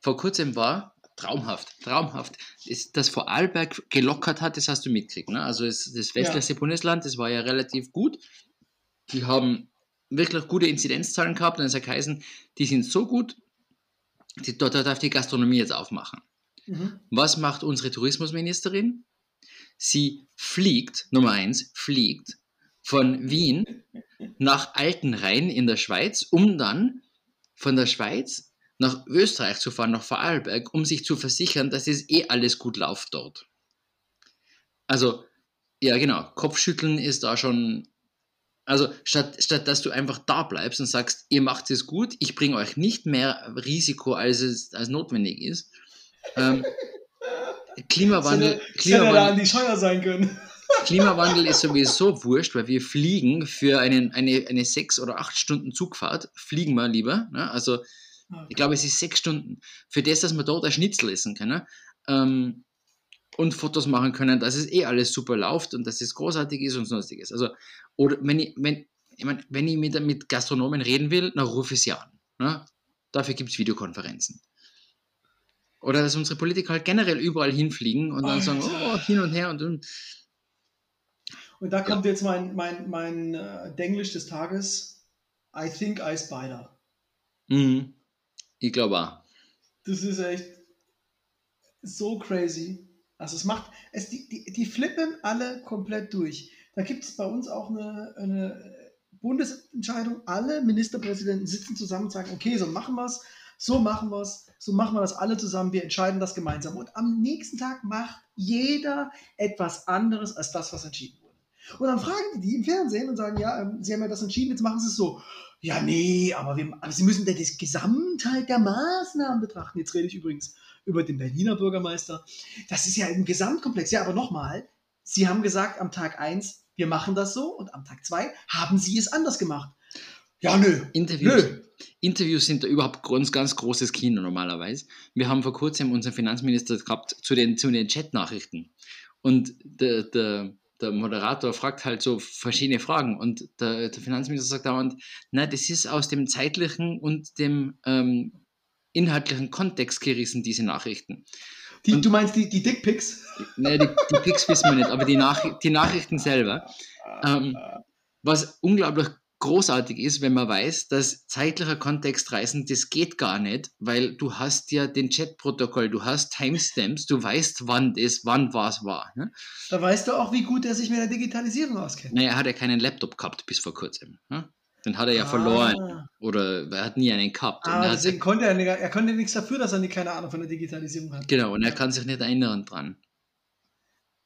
S2: vor kurzem war traumhaft, traumhaft, ist, dass Vorarlberg gelockert hat, das hast du mitgekriegt. Ne? Also es, das westlichste Bundesland, das war ja relativ gut. Die haben wirklich gute Inzidenzzahlen gehabt und es hat geheißen, die sind so gut, die, dort darf die Gastronomie jetzt aufmachen.
S1: Mhm.
S2: Was macht unsere Tourismusministerin? Sie fliegt, Nummer eins, fliegt von Wien nach Altenrhein in der Schweiz, um dann von der Schweiz nach Österreich zu fahren, nach Vorarlberg, um sich zu versichern, dass es eh alles gut läuft dort. Also, ja genau, Kopfschütteln ist da schon Also statt, statt dass du einfach da bleibst und sagst, ihr macht es gut, ich bringe euch nicht mehr Risiko, als es als notwendig ist. Ähm, Klimawandel,
S1: Klimawandel, an die Scheuer sein können.
S2: Klimawandel ist sowieso wurscht, weil wir fliegen für einen, eine, eine sechs oder acht Stunden Zugfahrt, fliegen wir lieber. Ne? Also. Ich glaube, es ist sechs Stunden. Für das, dass wir dort ein Schnitzel essen können ähm, und Fotos machen können, dass es eh alles super läuft und dass es großartig ist und sonstiges. Also, oder wenn ich, wenn, ich, mein, wenn ich mit, mit Gastronomen reden will, dann rufe ich sie an. Ne? Dafür gibt es Videokonferenzen. Oder dass unsere Politiker halt generell überall hinfliegen und dann Alter. sagen, oh, hin und her und, und
S1: und da kommt ja. jetzt mein, mein, mein äh, Denglisch des Tages. I think I spider.
S2: Mhm. Ich glaube auch.
S1: Das ist echt so crazy. Also es macht, es, die, die, die flippen alle komplett durch. Da gibt es bei uns auch eine, eine Bundesentscheidung. Alle Ministerpräsidenten sitzen zusammen und sagen, okay, so machen wir es, so machen wir es, so machen wir das alle zusammen, wir entscheiden das gemeinsam. Und am nächsten Tag macht jeder etwas anderes als das, was entschieden wurde. Und dann fragen die im Fernsehen und sagen, ja, ähm, sie haben ja das entschieden, jetzt machen sie es so. Ja, nee, aber, wir, aber sie müssen das Gesamtheit der Maßnahmen betrachten. Jetzt rede ich übrigens über den Berliner Bürgermeister. Das ist ja ein Gesamtkomplex. Ja, aber nochmal, sie haben gesagt am Tag 1, wir machen das so und am Tag 2 haben sie es anders gemacht. Ja, nö.
S2: Interviews, nö. Interviews sind da überhaupt ganz, ganz großes Kino normalerweise. Wir haben vor kurzem unseren Finanzminister gehabt zu den, zu den Chat-Nachrichten. Und der, der der Moderator fragt halt so verschiedene Fragen und der, der Finanzminister sagt dauernd, na, das ist aus dem zeitlichen und dem ähm, inhaltlichen Kontext gerissen, diese Nachrichten.
S1: Die, und, du meinst die, die Dickpics?
S2: Ne, die, die Pics wissen wir nicht, aber die, Nach die Nachrichten selber. Ähm, was unglaublich großartig ist, wenn man weiß, dass zeitlicher Kontextreisen, das geht gar nicht, weil du hast ja den Chatprotokoll, du hast Timestamps, du weißt, wann das, wann was war. Ne?
S1: Da weißt du auch, wie gut er sich mit der Digitalisierung auskennt.
S2: Naja, er hat ja keinen Laptop gehabt bis vor kurzem. Ne? Den hat er ja ah. verloren. Oder er hat nie einen gehabt.
S1: Ah, deswegen konnte er, er konnte nichts dafür, dass er nicht keine Ahnung von der Digitalisierung hat.
S2: Genau, und er kann sich nicht erinnern dran.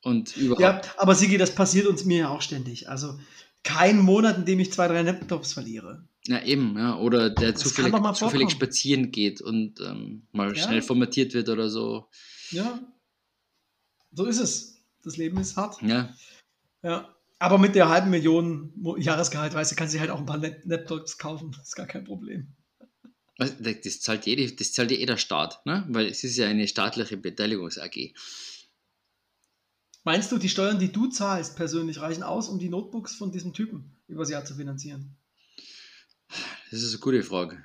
S2: Und
S1: überhaupt. Ja, aber Sigi, das passiert uns mir ja auch ständig. Also kein Monat, in dem ich zwei, drei Laptops verliere.
S2: Ja, eben, ja. Oder der zufällig, zufällig spazieren geht und ähm, mal ja. schnell formatiert wird oder so.
S1: Ja. So ist es. Das Leben ist hart.
S2: Ja.
S1: Ja. Aber mit der halben Million Jahresgehalt, weißt du, kannst du halt auch ein paar Laptops kaufen. Das ist gar kein Problem.
S2: Das zahlt, jede, das zahlt jeder Staat, ne? weil es ist ja eine staatliche Beteiligungs-AG.
S1: Meinst du, die Steuern, die du zahlst persönlich, reichen aus, um die Notebooks von diesem Typen übers Jahr zu finanzieren?
S2: Das ist eine gute Frage.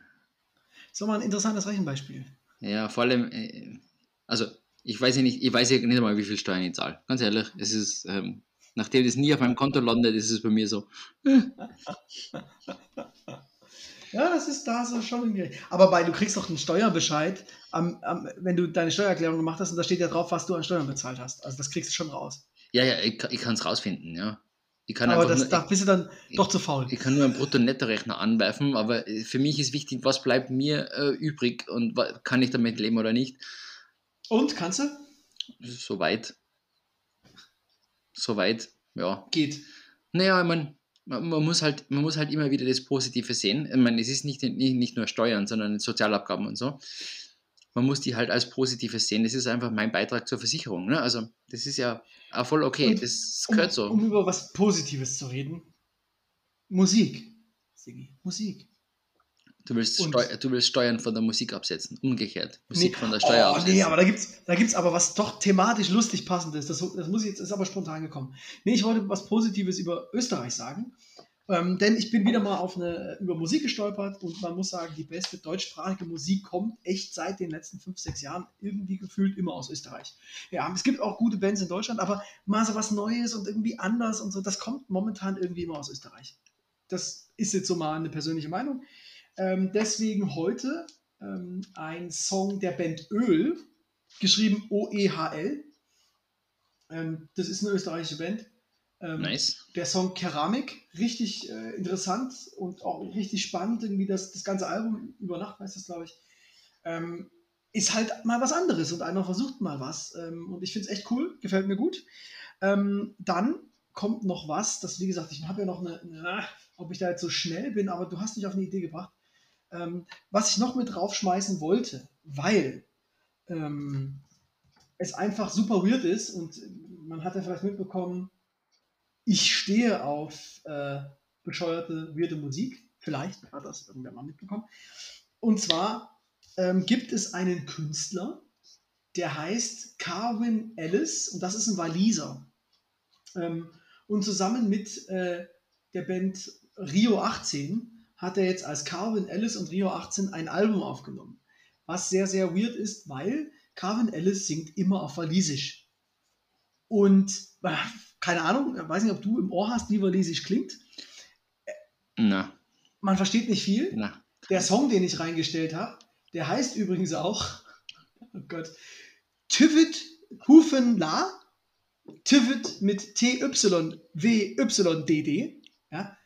S1: So mal ein interessantes Rechenbeispiel.
S2: Ja, vor allem, äh, also ich weiß ja nicht, ich weiß ja nicht mal, wie viel Steuern ich zahle. Ganz ehrlich, es ist, ähm, nachdem das nie auf meinem Konto landet, ist es bei mir so.
S1: Ja, das ist da so schon irgendwie. Aber bei, du kriegst doch einen Steuerbescheid, am, am, wenn du deine Steuererklärung gemacht hast und da steht ja drauf, was du an Steuern bezahlt hast. Also das kriegst du schon raus.
S2: Ja, ja, ich, ich kann es rausfinden, ja.
S1: Ich kann aber das, nur, da bist du dann ich, doch zu faul.
S2: Ich kann nur einen Brutto-Netto-Rechner anwerfen, aber für mich ist wichtig, was bleibt mir äh, übrig und kann ich damit leben oder nicht.
S1: Und, kannst du?
S2: Soweit. Soweit, ja.
S1: Geht.
S2: Naja, ich meine, man, man, muss halt, man muss halt immer wieder das Positive sehen. Ich meine, es ist nicht, nicht, nicht nur Steuern, sondern Sozialabgaben und so. Man muss die halt als Positives sehen. Das ist einfach mein Beitrag zur Versicherung. Ne? Also, das ist ja auch voll okay. Und das gehört
S1: um,
S2: so.
S1: Um über was Positives zu reden: Musik. Musik.
S2: Du willst, Steu du willst Steuern von der Musik absetzen, umgekehrt. Musik nee. von der Steuer oh, absetzen.
S1: Nee, aber da gibt es da gibt's aber was doch thematisch lustig passendes. Das, das muss ich jetzt, ist aber spontan gekommen. Nee, ich wollte was Positives über Österreich sagen. Ähm, denn ich bin wieder mal auf eine, über Musik gestolpert und man muss sagen, die beste deutschsprachige Musik kommt echt seit den letzten fünf, sechs Jahren irgendwie gefühlt immer aus Österreich. Ja, es gibt auch gute Bands in Deutschland, aber mal so was Neues und irgendwie anders und so, das kommt momentan irgendwie immer aus Österreich. Das ist jetzt so mal eine persönliche Meinung. Ähm, deswegen heute ähm, ein Song der Band Öl, geschrieben O-E-H-L. Ähm, das ist eine österreichische Band.
S2: Ähm, nice.
S1: Der Song Keramik, richtig äh, interessant und auch richtig spannend, irgendwie das, das ganze Album, über Nacht heißt das, glaube ich, ähm, ist halt mal was anderes und einer versucht mal was. Ähm, und ich finde es echt cool, gefällt mir gut. dann kommt noch was, das wie gesagt, ich habe ja noch eine, eine, ob ich da jetzt so schnell bin, aber du hast mich auf eine Idee gebracht, ähm, was ich noch mit draufschmeißen wollte, weil ähm, es einfach super weird ist und man hat ja vielleicht mitbekommen, ich stehe auf äh, bescheuerte, weirde Musik. Vielleicht hat das irgendwer mal mitbekommen. Und zwar ähm, gibt es einen Künstler, der heißt Carwin Ellis und das ist ein Waliser. Ähm, und zusammen mit äh, der Band Rio 18 hat er jetzt als Carwin Ellis und Rio 18 ein Album aufgenommen. Was sehr, sehr weird ist, weil Carvin Ellis singt immer auf Walisisch. Und keine Ahnung, weiß nicht, ob du im Ohr hast, wie Walisisch klingt.
S2: Na.
S1: Man versteht nicht viel.
S2: Na.
S1: Der Song, den ich reingestellt habe, der heißt übrigens auch, oh Gott, Tivit Hufen La. Tivit mit T-Y-W-Y-D-D. Ja,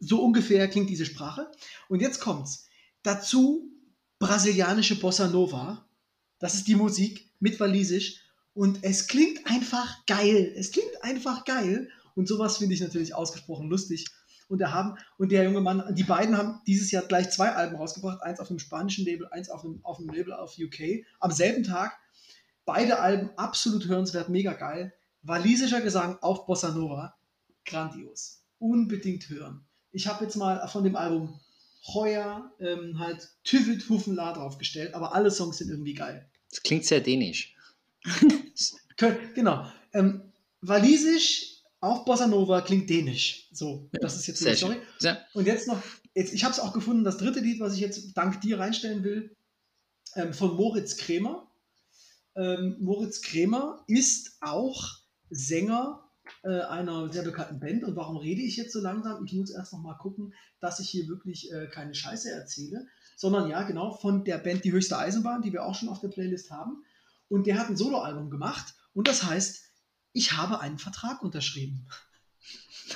S1: so ungefähr klingt diese Sprache. Und jetzt kommt's. Dazu brasilianische Bossa Nova. Das ist die Musik mit Walisisch. Und es klingt einfach geil. Es klingt einfach geil. Und sowas finde ich natürlich ausgesprochen lustig. Und der, haben, und der junge Mann, die beiden haben dieses Jahr gleich zwei Alben rausgebracht. Eins auf dem spanischen Label, eins auf dem, auf dem Label auf UK. Am selben Tag. Beide Alben absolut hörenswert, mega geil. Walisischer Gesang auf Bossa Nova. Grandios. Unbedingt hören. Ich habe jetzt mal von dem Album heuer ähm, halt Tüvit Hufenla draufgestellt, aber alle Songs sind irgendwie geil.
S2: Das klingt sehr dänisch.
S1: genau. Ähm, Walisisch auf Bossa Nova klingt dänisch. So, das ist jetzt die Story. Ja. Und jetzt noch, jetzt, ich habe es auch gefunden, das dritte Lied, was ich jetzt dank dir reinstellen will, ähm, von Moritz Kremer. Ähm, Moritz Kremer ist auch Sänger äh, einer sehr bekannten Band. Und warum rede ich jetzt so langsam? Ich muss erst noch mal gucken, dass ich hier wirklich äh, keine Scheiße erzähle, sondern ja, genau, von der Band Die Höchste Eisenbahn, die wir auch schon auf der Playlist haben. Und der hat ein Soloalbum gemacht und das heißt, ich habe einen Vertrag unterschrieben.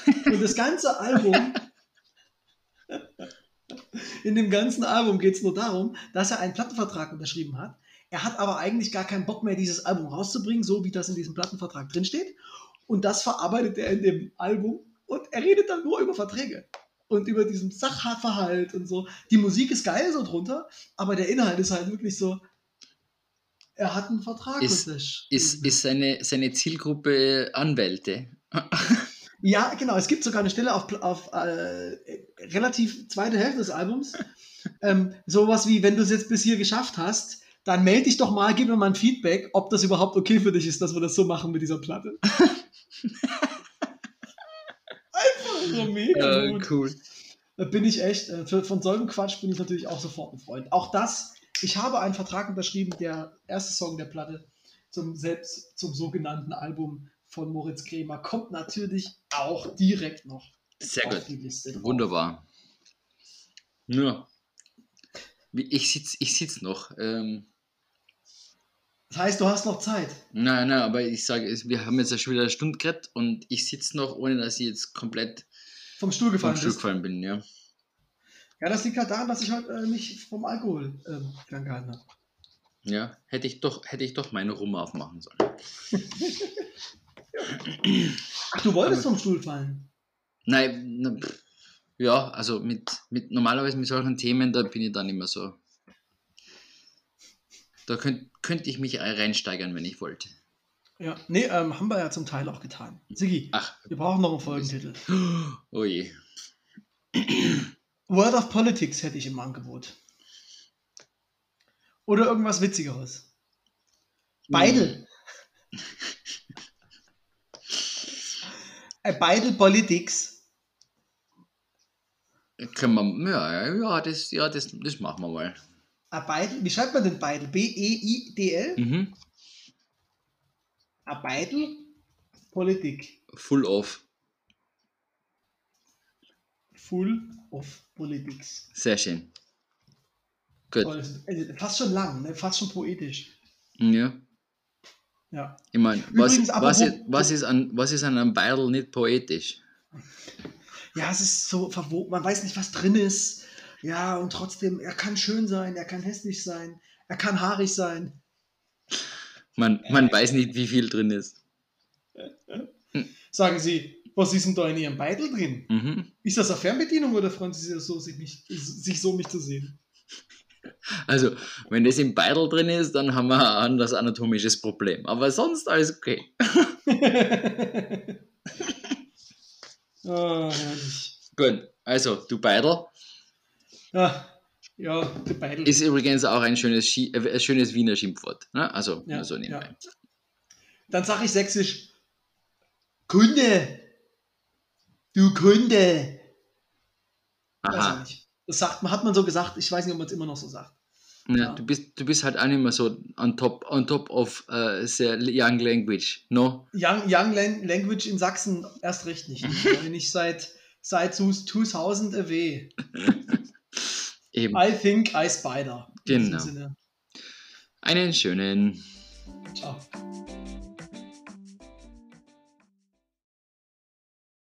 S1: und das ganze Album, in dem ganzen Album geht es nur darum, dass er einen Plattenvertrag unterschrieben hat. Er hat aber eigentlich gar keinen Bock mehr, dieses Album rauszubringen, so wie das in diesem Plattenvertrag drinsteht. Und das verarbeitet er in dem Album und er redet dann nur über Verträge und über diesen Sachverhalt und so. Die Musik ist geil so drunter, aber der Inhalt ist halt wirklich so, er hat einen Vertrag
S2: ist. Ist, ist seine, seine Zielgruppe Anwälte?
S1: ja, genau. Es gibt sogar eine Stelle auf, auf äh, relativ zweite Hälfte des Albums. ähm, sowas wie, wenn du es jetzt bis hier geschafft hast, dann melde dich doch mal, gib mir mal ein Feedback, ob das überhaupt okay für dich ist, dass wir das so machen mit dieser Platte. Einfach so mega
S2: uh, Cool.
S1: Da bin ich echt, äh, für, von solchem Quatsch bin ich natürlich auch sofort ein Freund. Auch das, ich habe einen Vertrag unterschrieben, der erste Song der Platte zum selbst zum sogenannten Album von Moritz Kremer kommt natürlich auch direkt noch
S2: Sehr gut. Wunderbar. Ja. Ich sitze ich sitz noch. Ähm,
S1: das heißt, du hast noch Zeit.
S2: Nein, nein, aber ich sage, wir haben jetzt schon wieder eine Stunde geredet und ich sitze noch, ohne dass ich jetzt komplett
S1: vom Stuhl gefallen,
S2: vom Stuhl gefallen bin. Ja.
S1: ja, das liegt halt daran, dass ich heute äh, nicht vom Alkohol äh, ferngehalten habe.
S2: Ja, hätte ich doch, hätte ich doch meine Rum aufmachen sollen.
S1: Ach, du wolltest aber, vom Stuhl fallen?
S2: Nein, na, ja, also mit, mit normalerweise mit solchen Themen, da bin ich dann immer so da könnte könnt ich mich reinsteigern, wenn ich wollte.
S1: Ja, nee, ähm, haben wir ja zum Teil auch getan. Sigi, Ach, wir brauchen noch einen Folgentitel.
S2: Oh je.
S1: World of Politics hätte ich im Angebot. Oder irgendwas Witzigeres. Beide. äh, Beide Politics.
S2: Können wir, ja, ja, das, ja das, das machen wir mal.
S1: A Beidel, wie schreibt man denn Beidel? B-E-I-D-L? Mhm. A Beidel? Politik.
S2: Full of.
S1: Full of Politics.
S2: Sehr schön. Gut.
S1: Also, fast schon lang, ne? fast schon poetisch.
S2: Ja.
S1: Ja.
S2: Ich meine, was, was, ist, was, ist an, was ist an einem Beidel nicht poetisch?
S1: Ja, es ist so verwoben, man weiß nicht, was drin ist. Ja, und trotzdem, er kann schön sein, er kann hässlich sein, er kann haarig sein.
S2: Man, man weiß nicht, wie viel drin ist.
S1: sagen sie, was ist denn da in ihrem Beitel drin?
S2: Mhm.
S1: Ist das eine Fernbedienung oder freuen sie sich so, sich, mich, sich so, mich zu sehen?
S2: Also, wenn das im Beidel drin ist, dann haben wir ein anderes anatomisches Problem. Aber sonst alles okay.
S1: Herrlich.
S2: Gut, also, du Beidel
S1: Ah, ja, der Beidel.
S2: ist übrigens auch ein schönes, Schi äh, schönes Wiener Schimpfwort. Ne? Also,
S1: Ja,
S2: so nebenbei.
S1: Dann sage ich sächsisch, Kunde, du Kunde.
S2: Aha.
S1: Das sagt man, hat man so gesagt, ich weiß nicht, ob man es immer noch so sagt.
S2: Ja,
S1: Ja.
S2: du, bist, du bist halt auch nicht mehr so on top, on top of uh, the young language, no?
S1: Young, Young Lan- Language in Sachsen erst recht nicht. Nicht seit, seit 2000 away.
S2: Eben.
S1: I think I spider.
S2: Genau. Einen schönen.
S1: Ciao.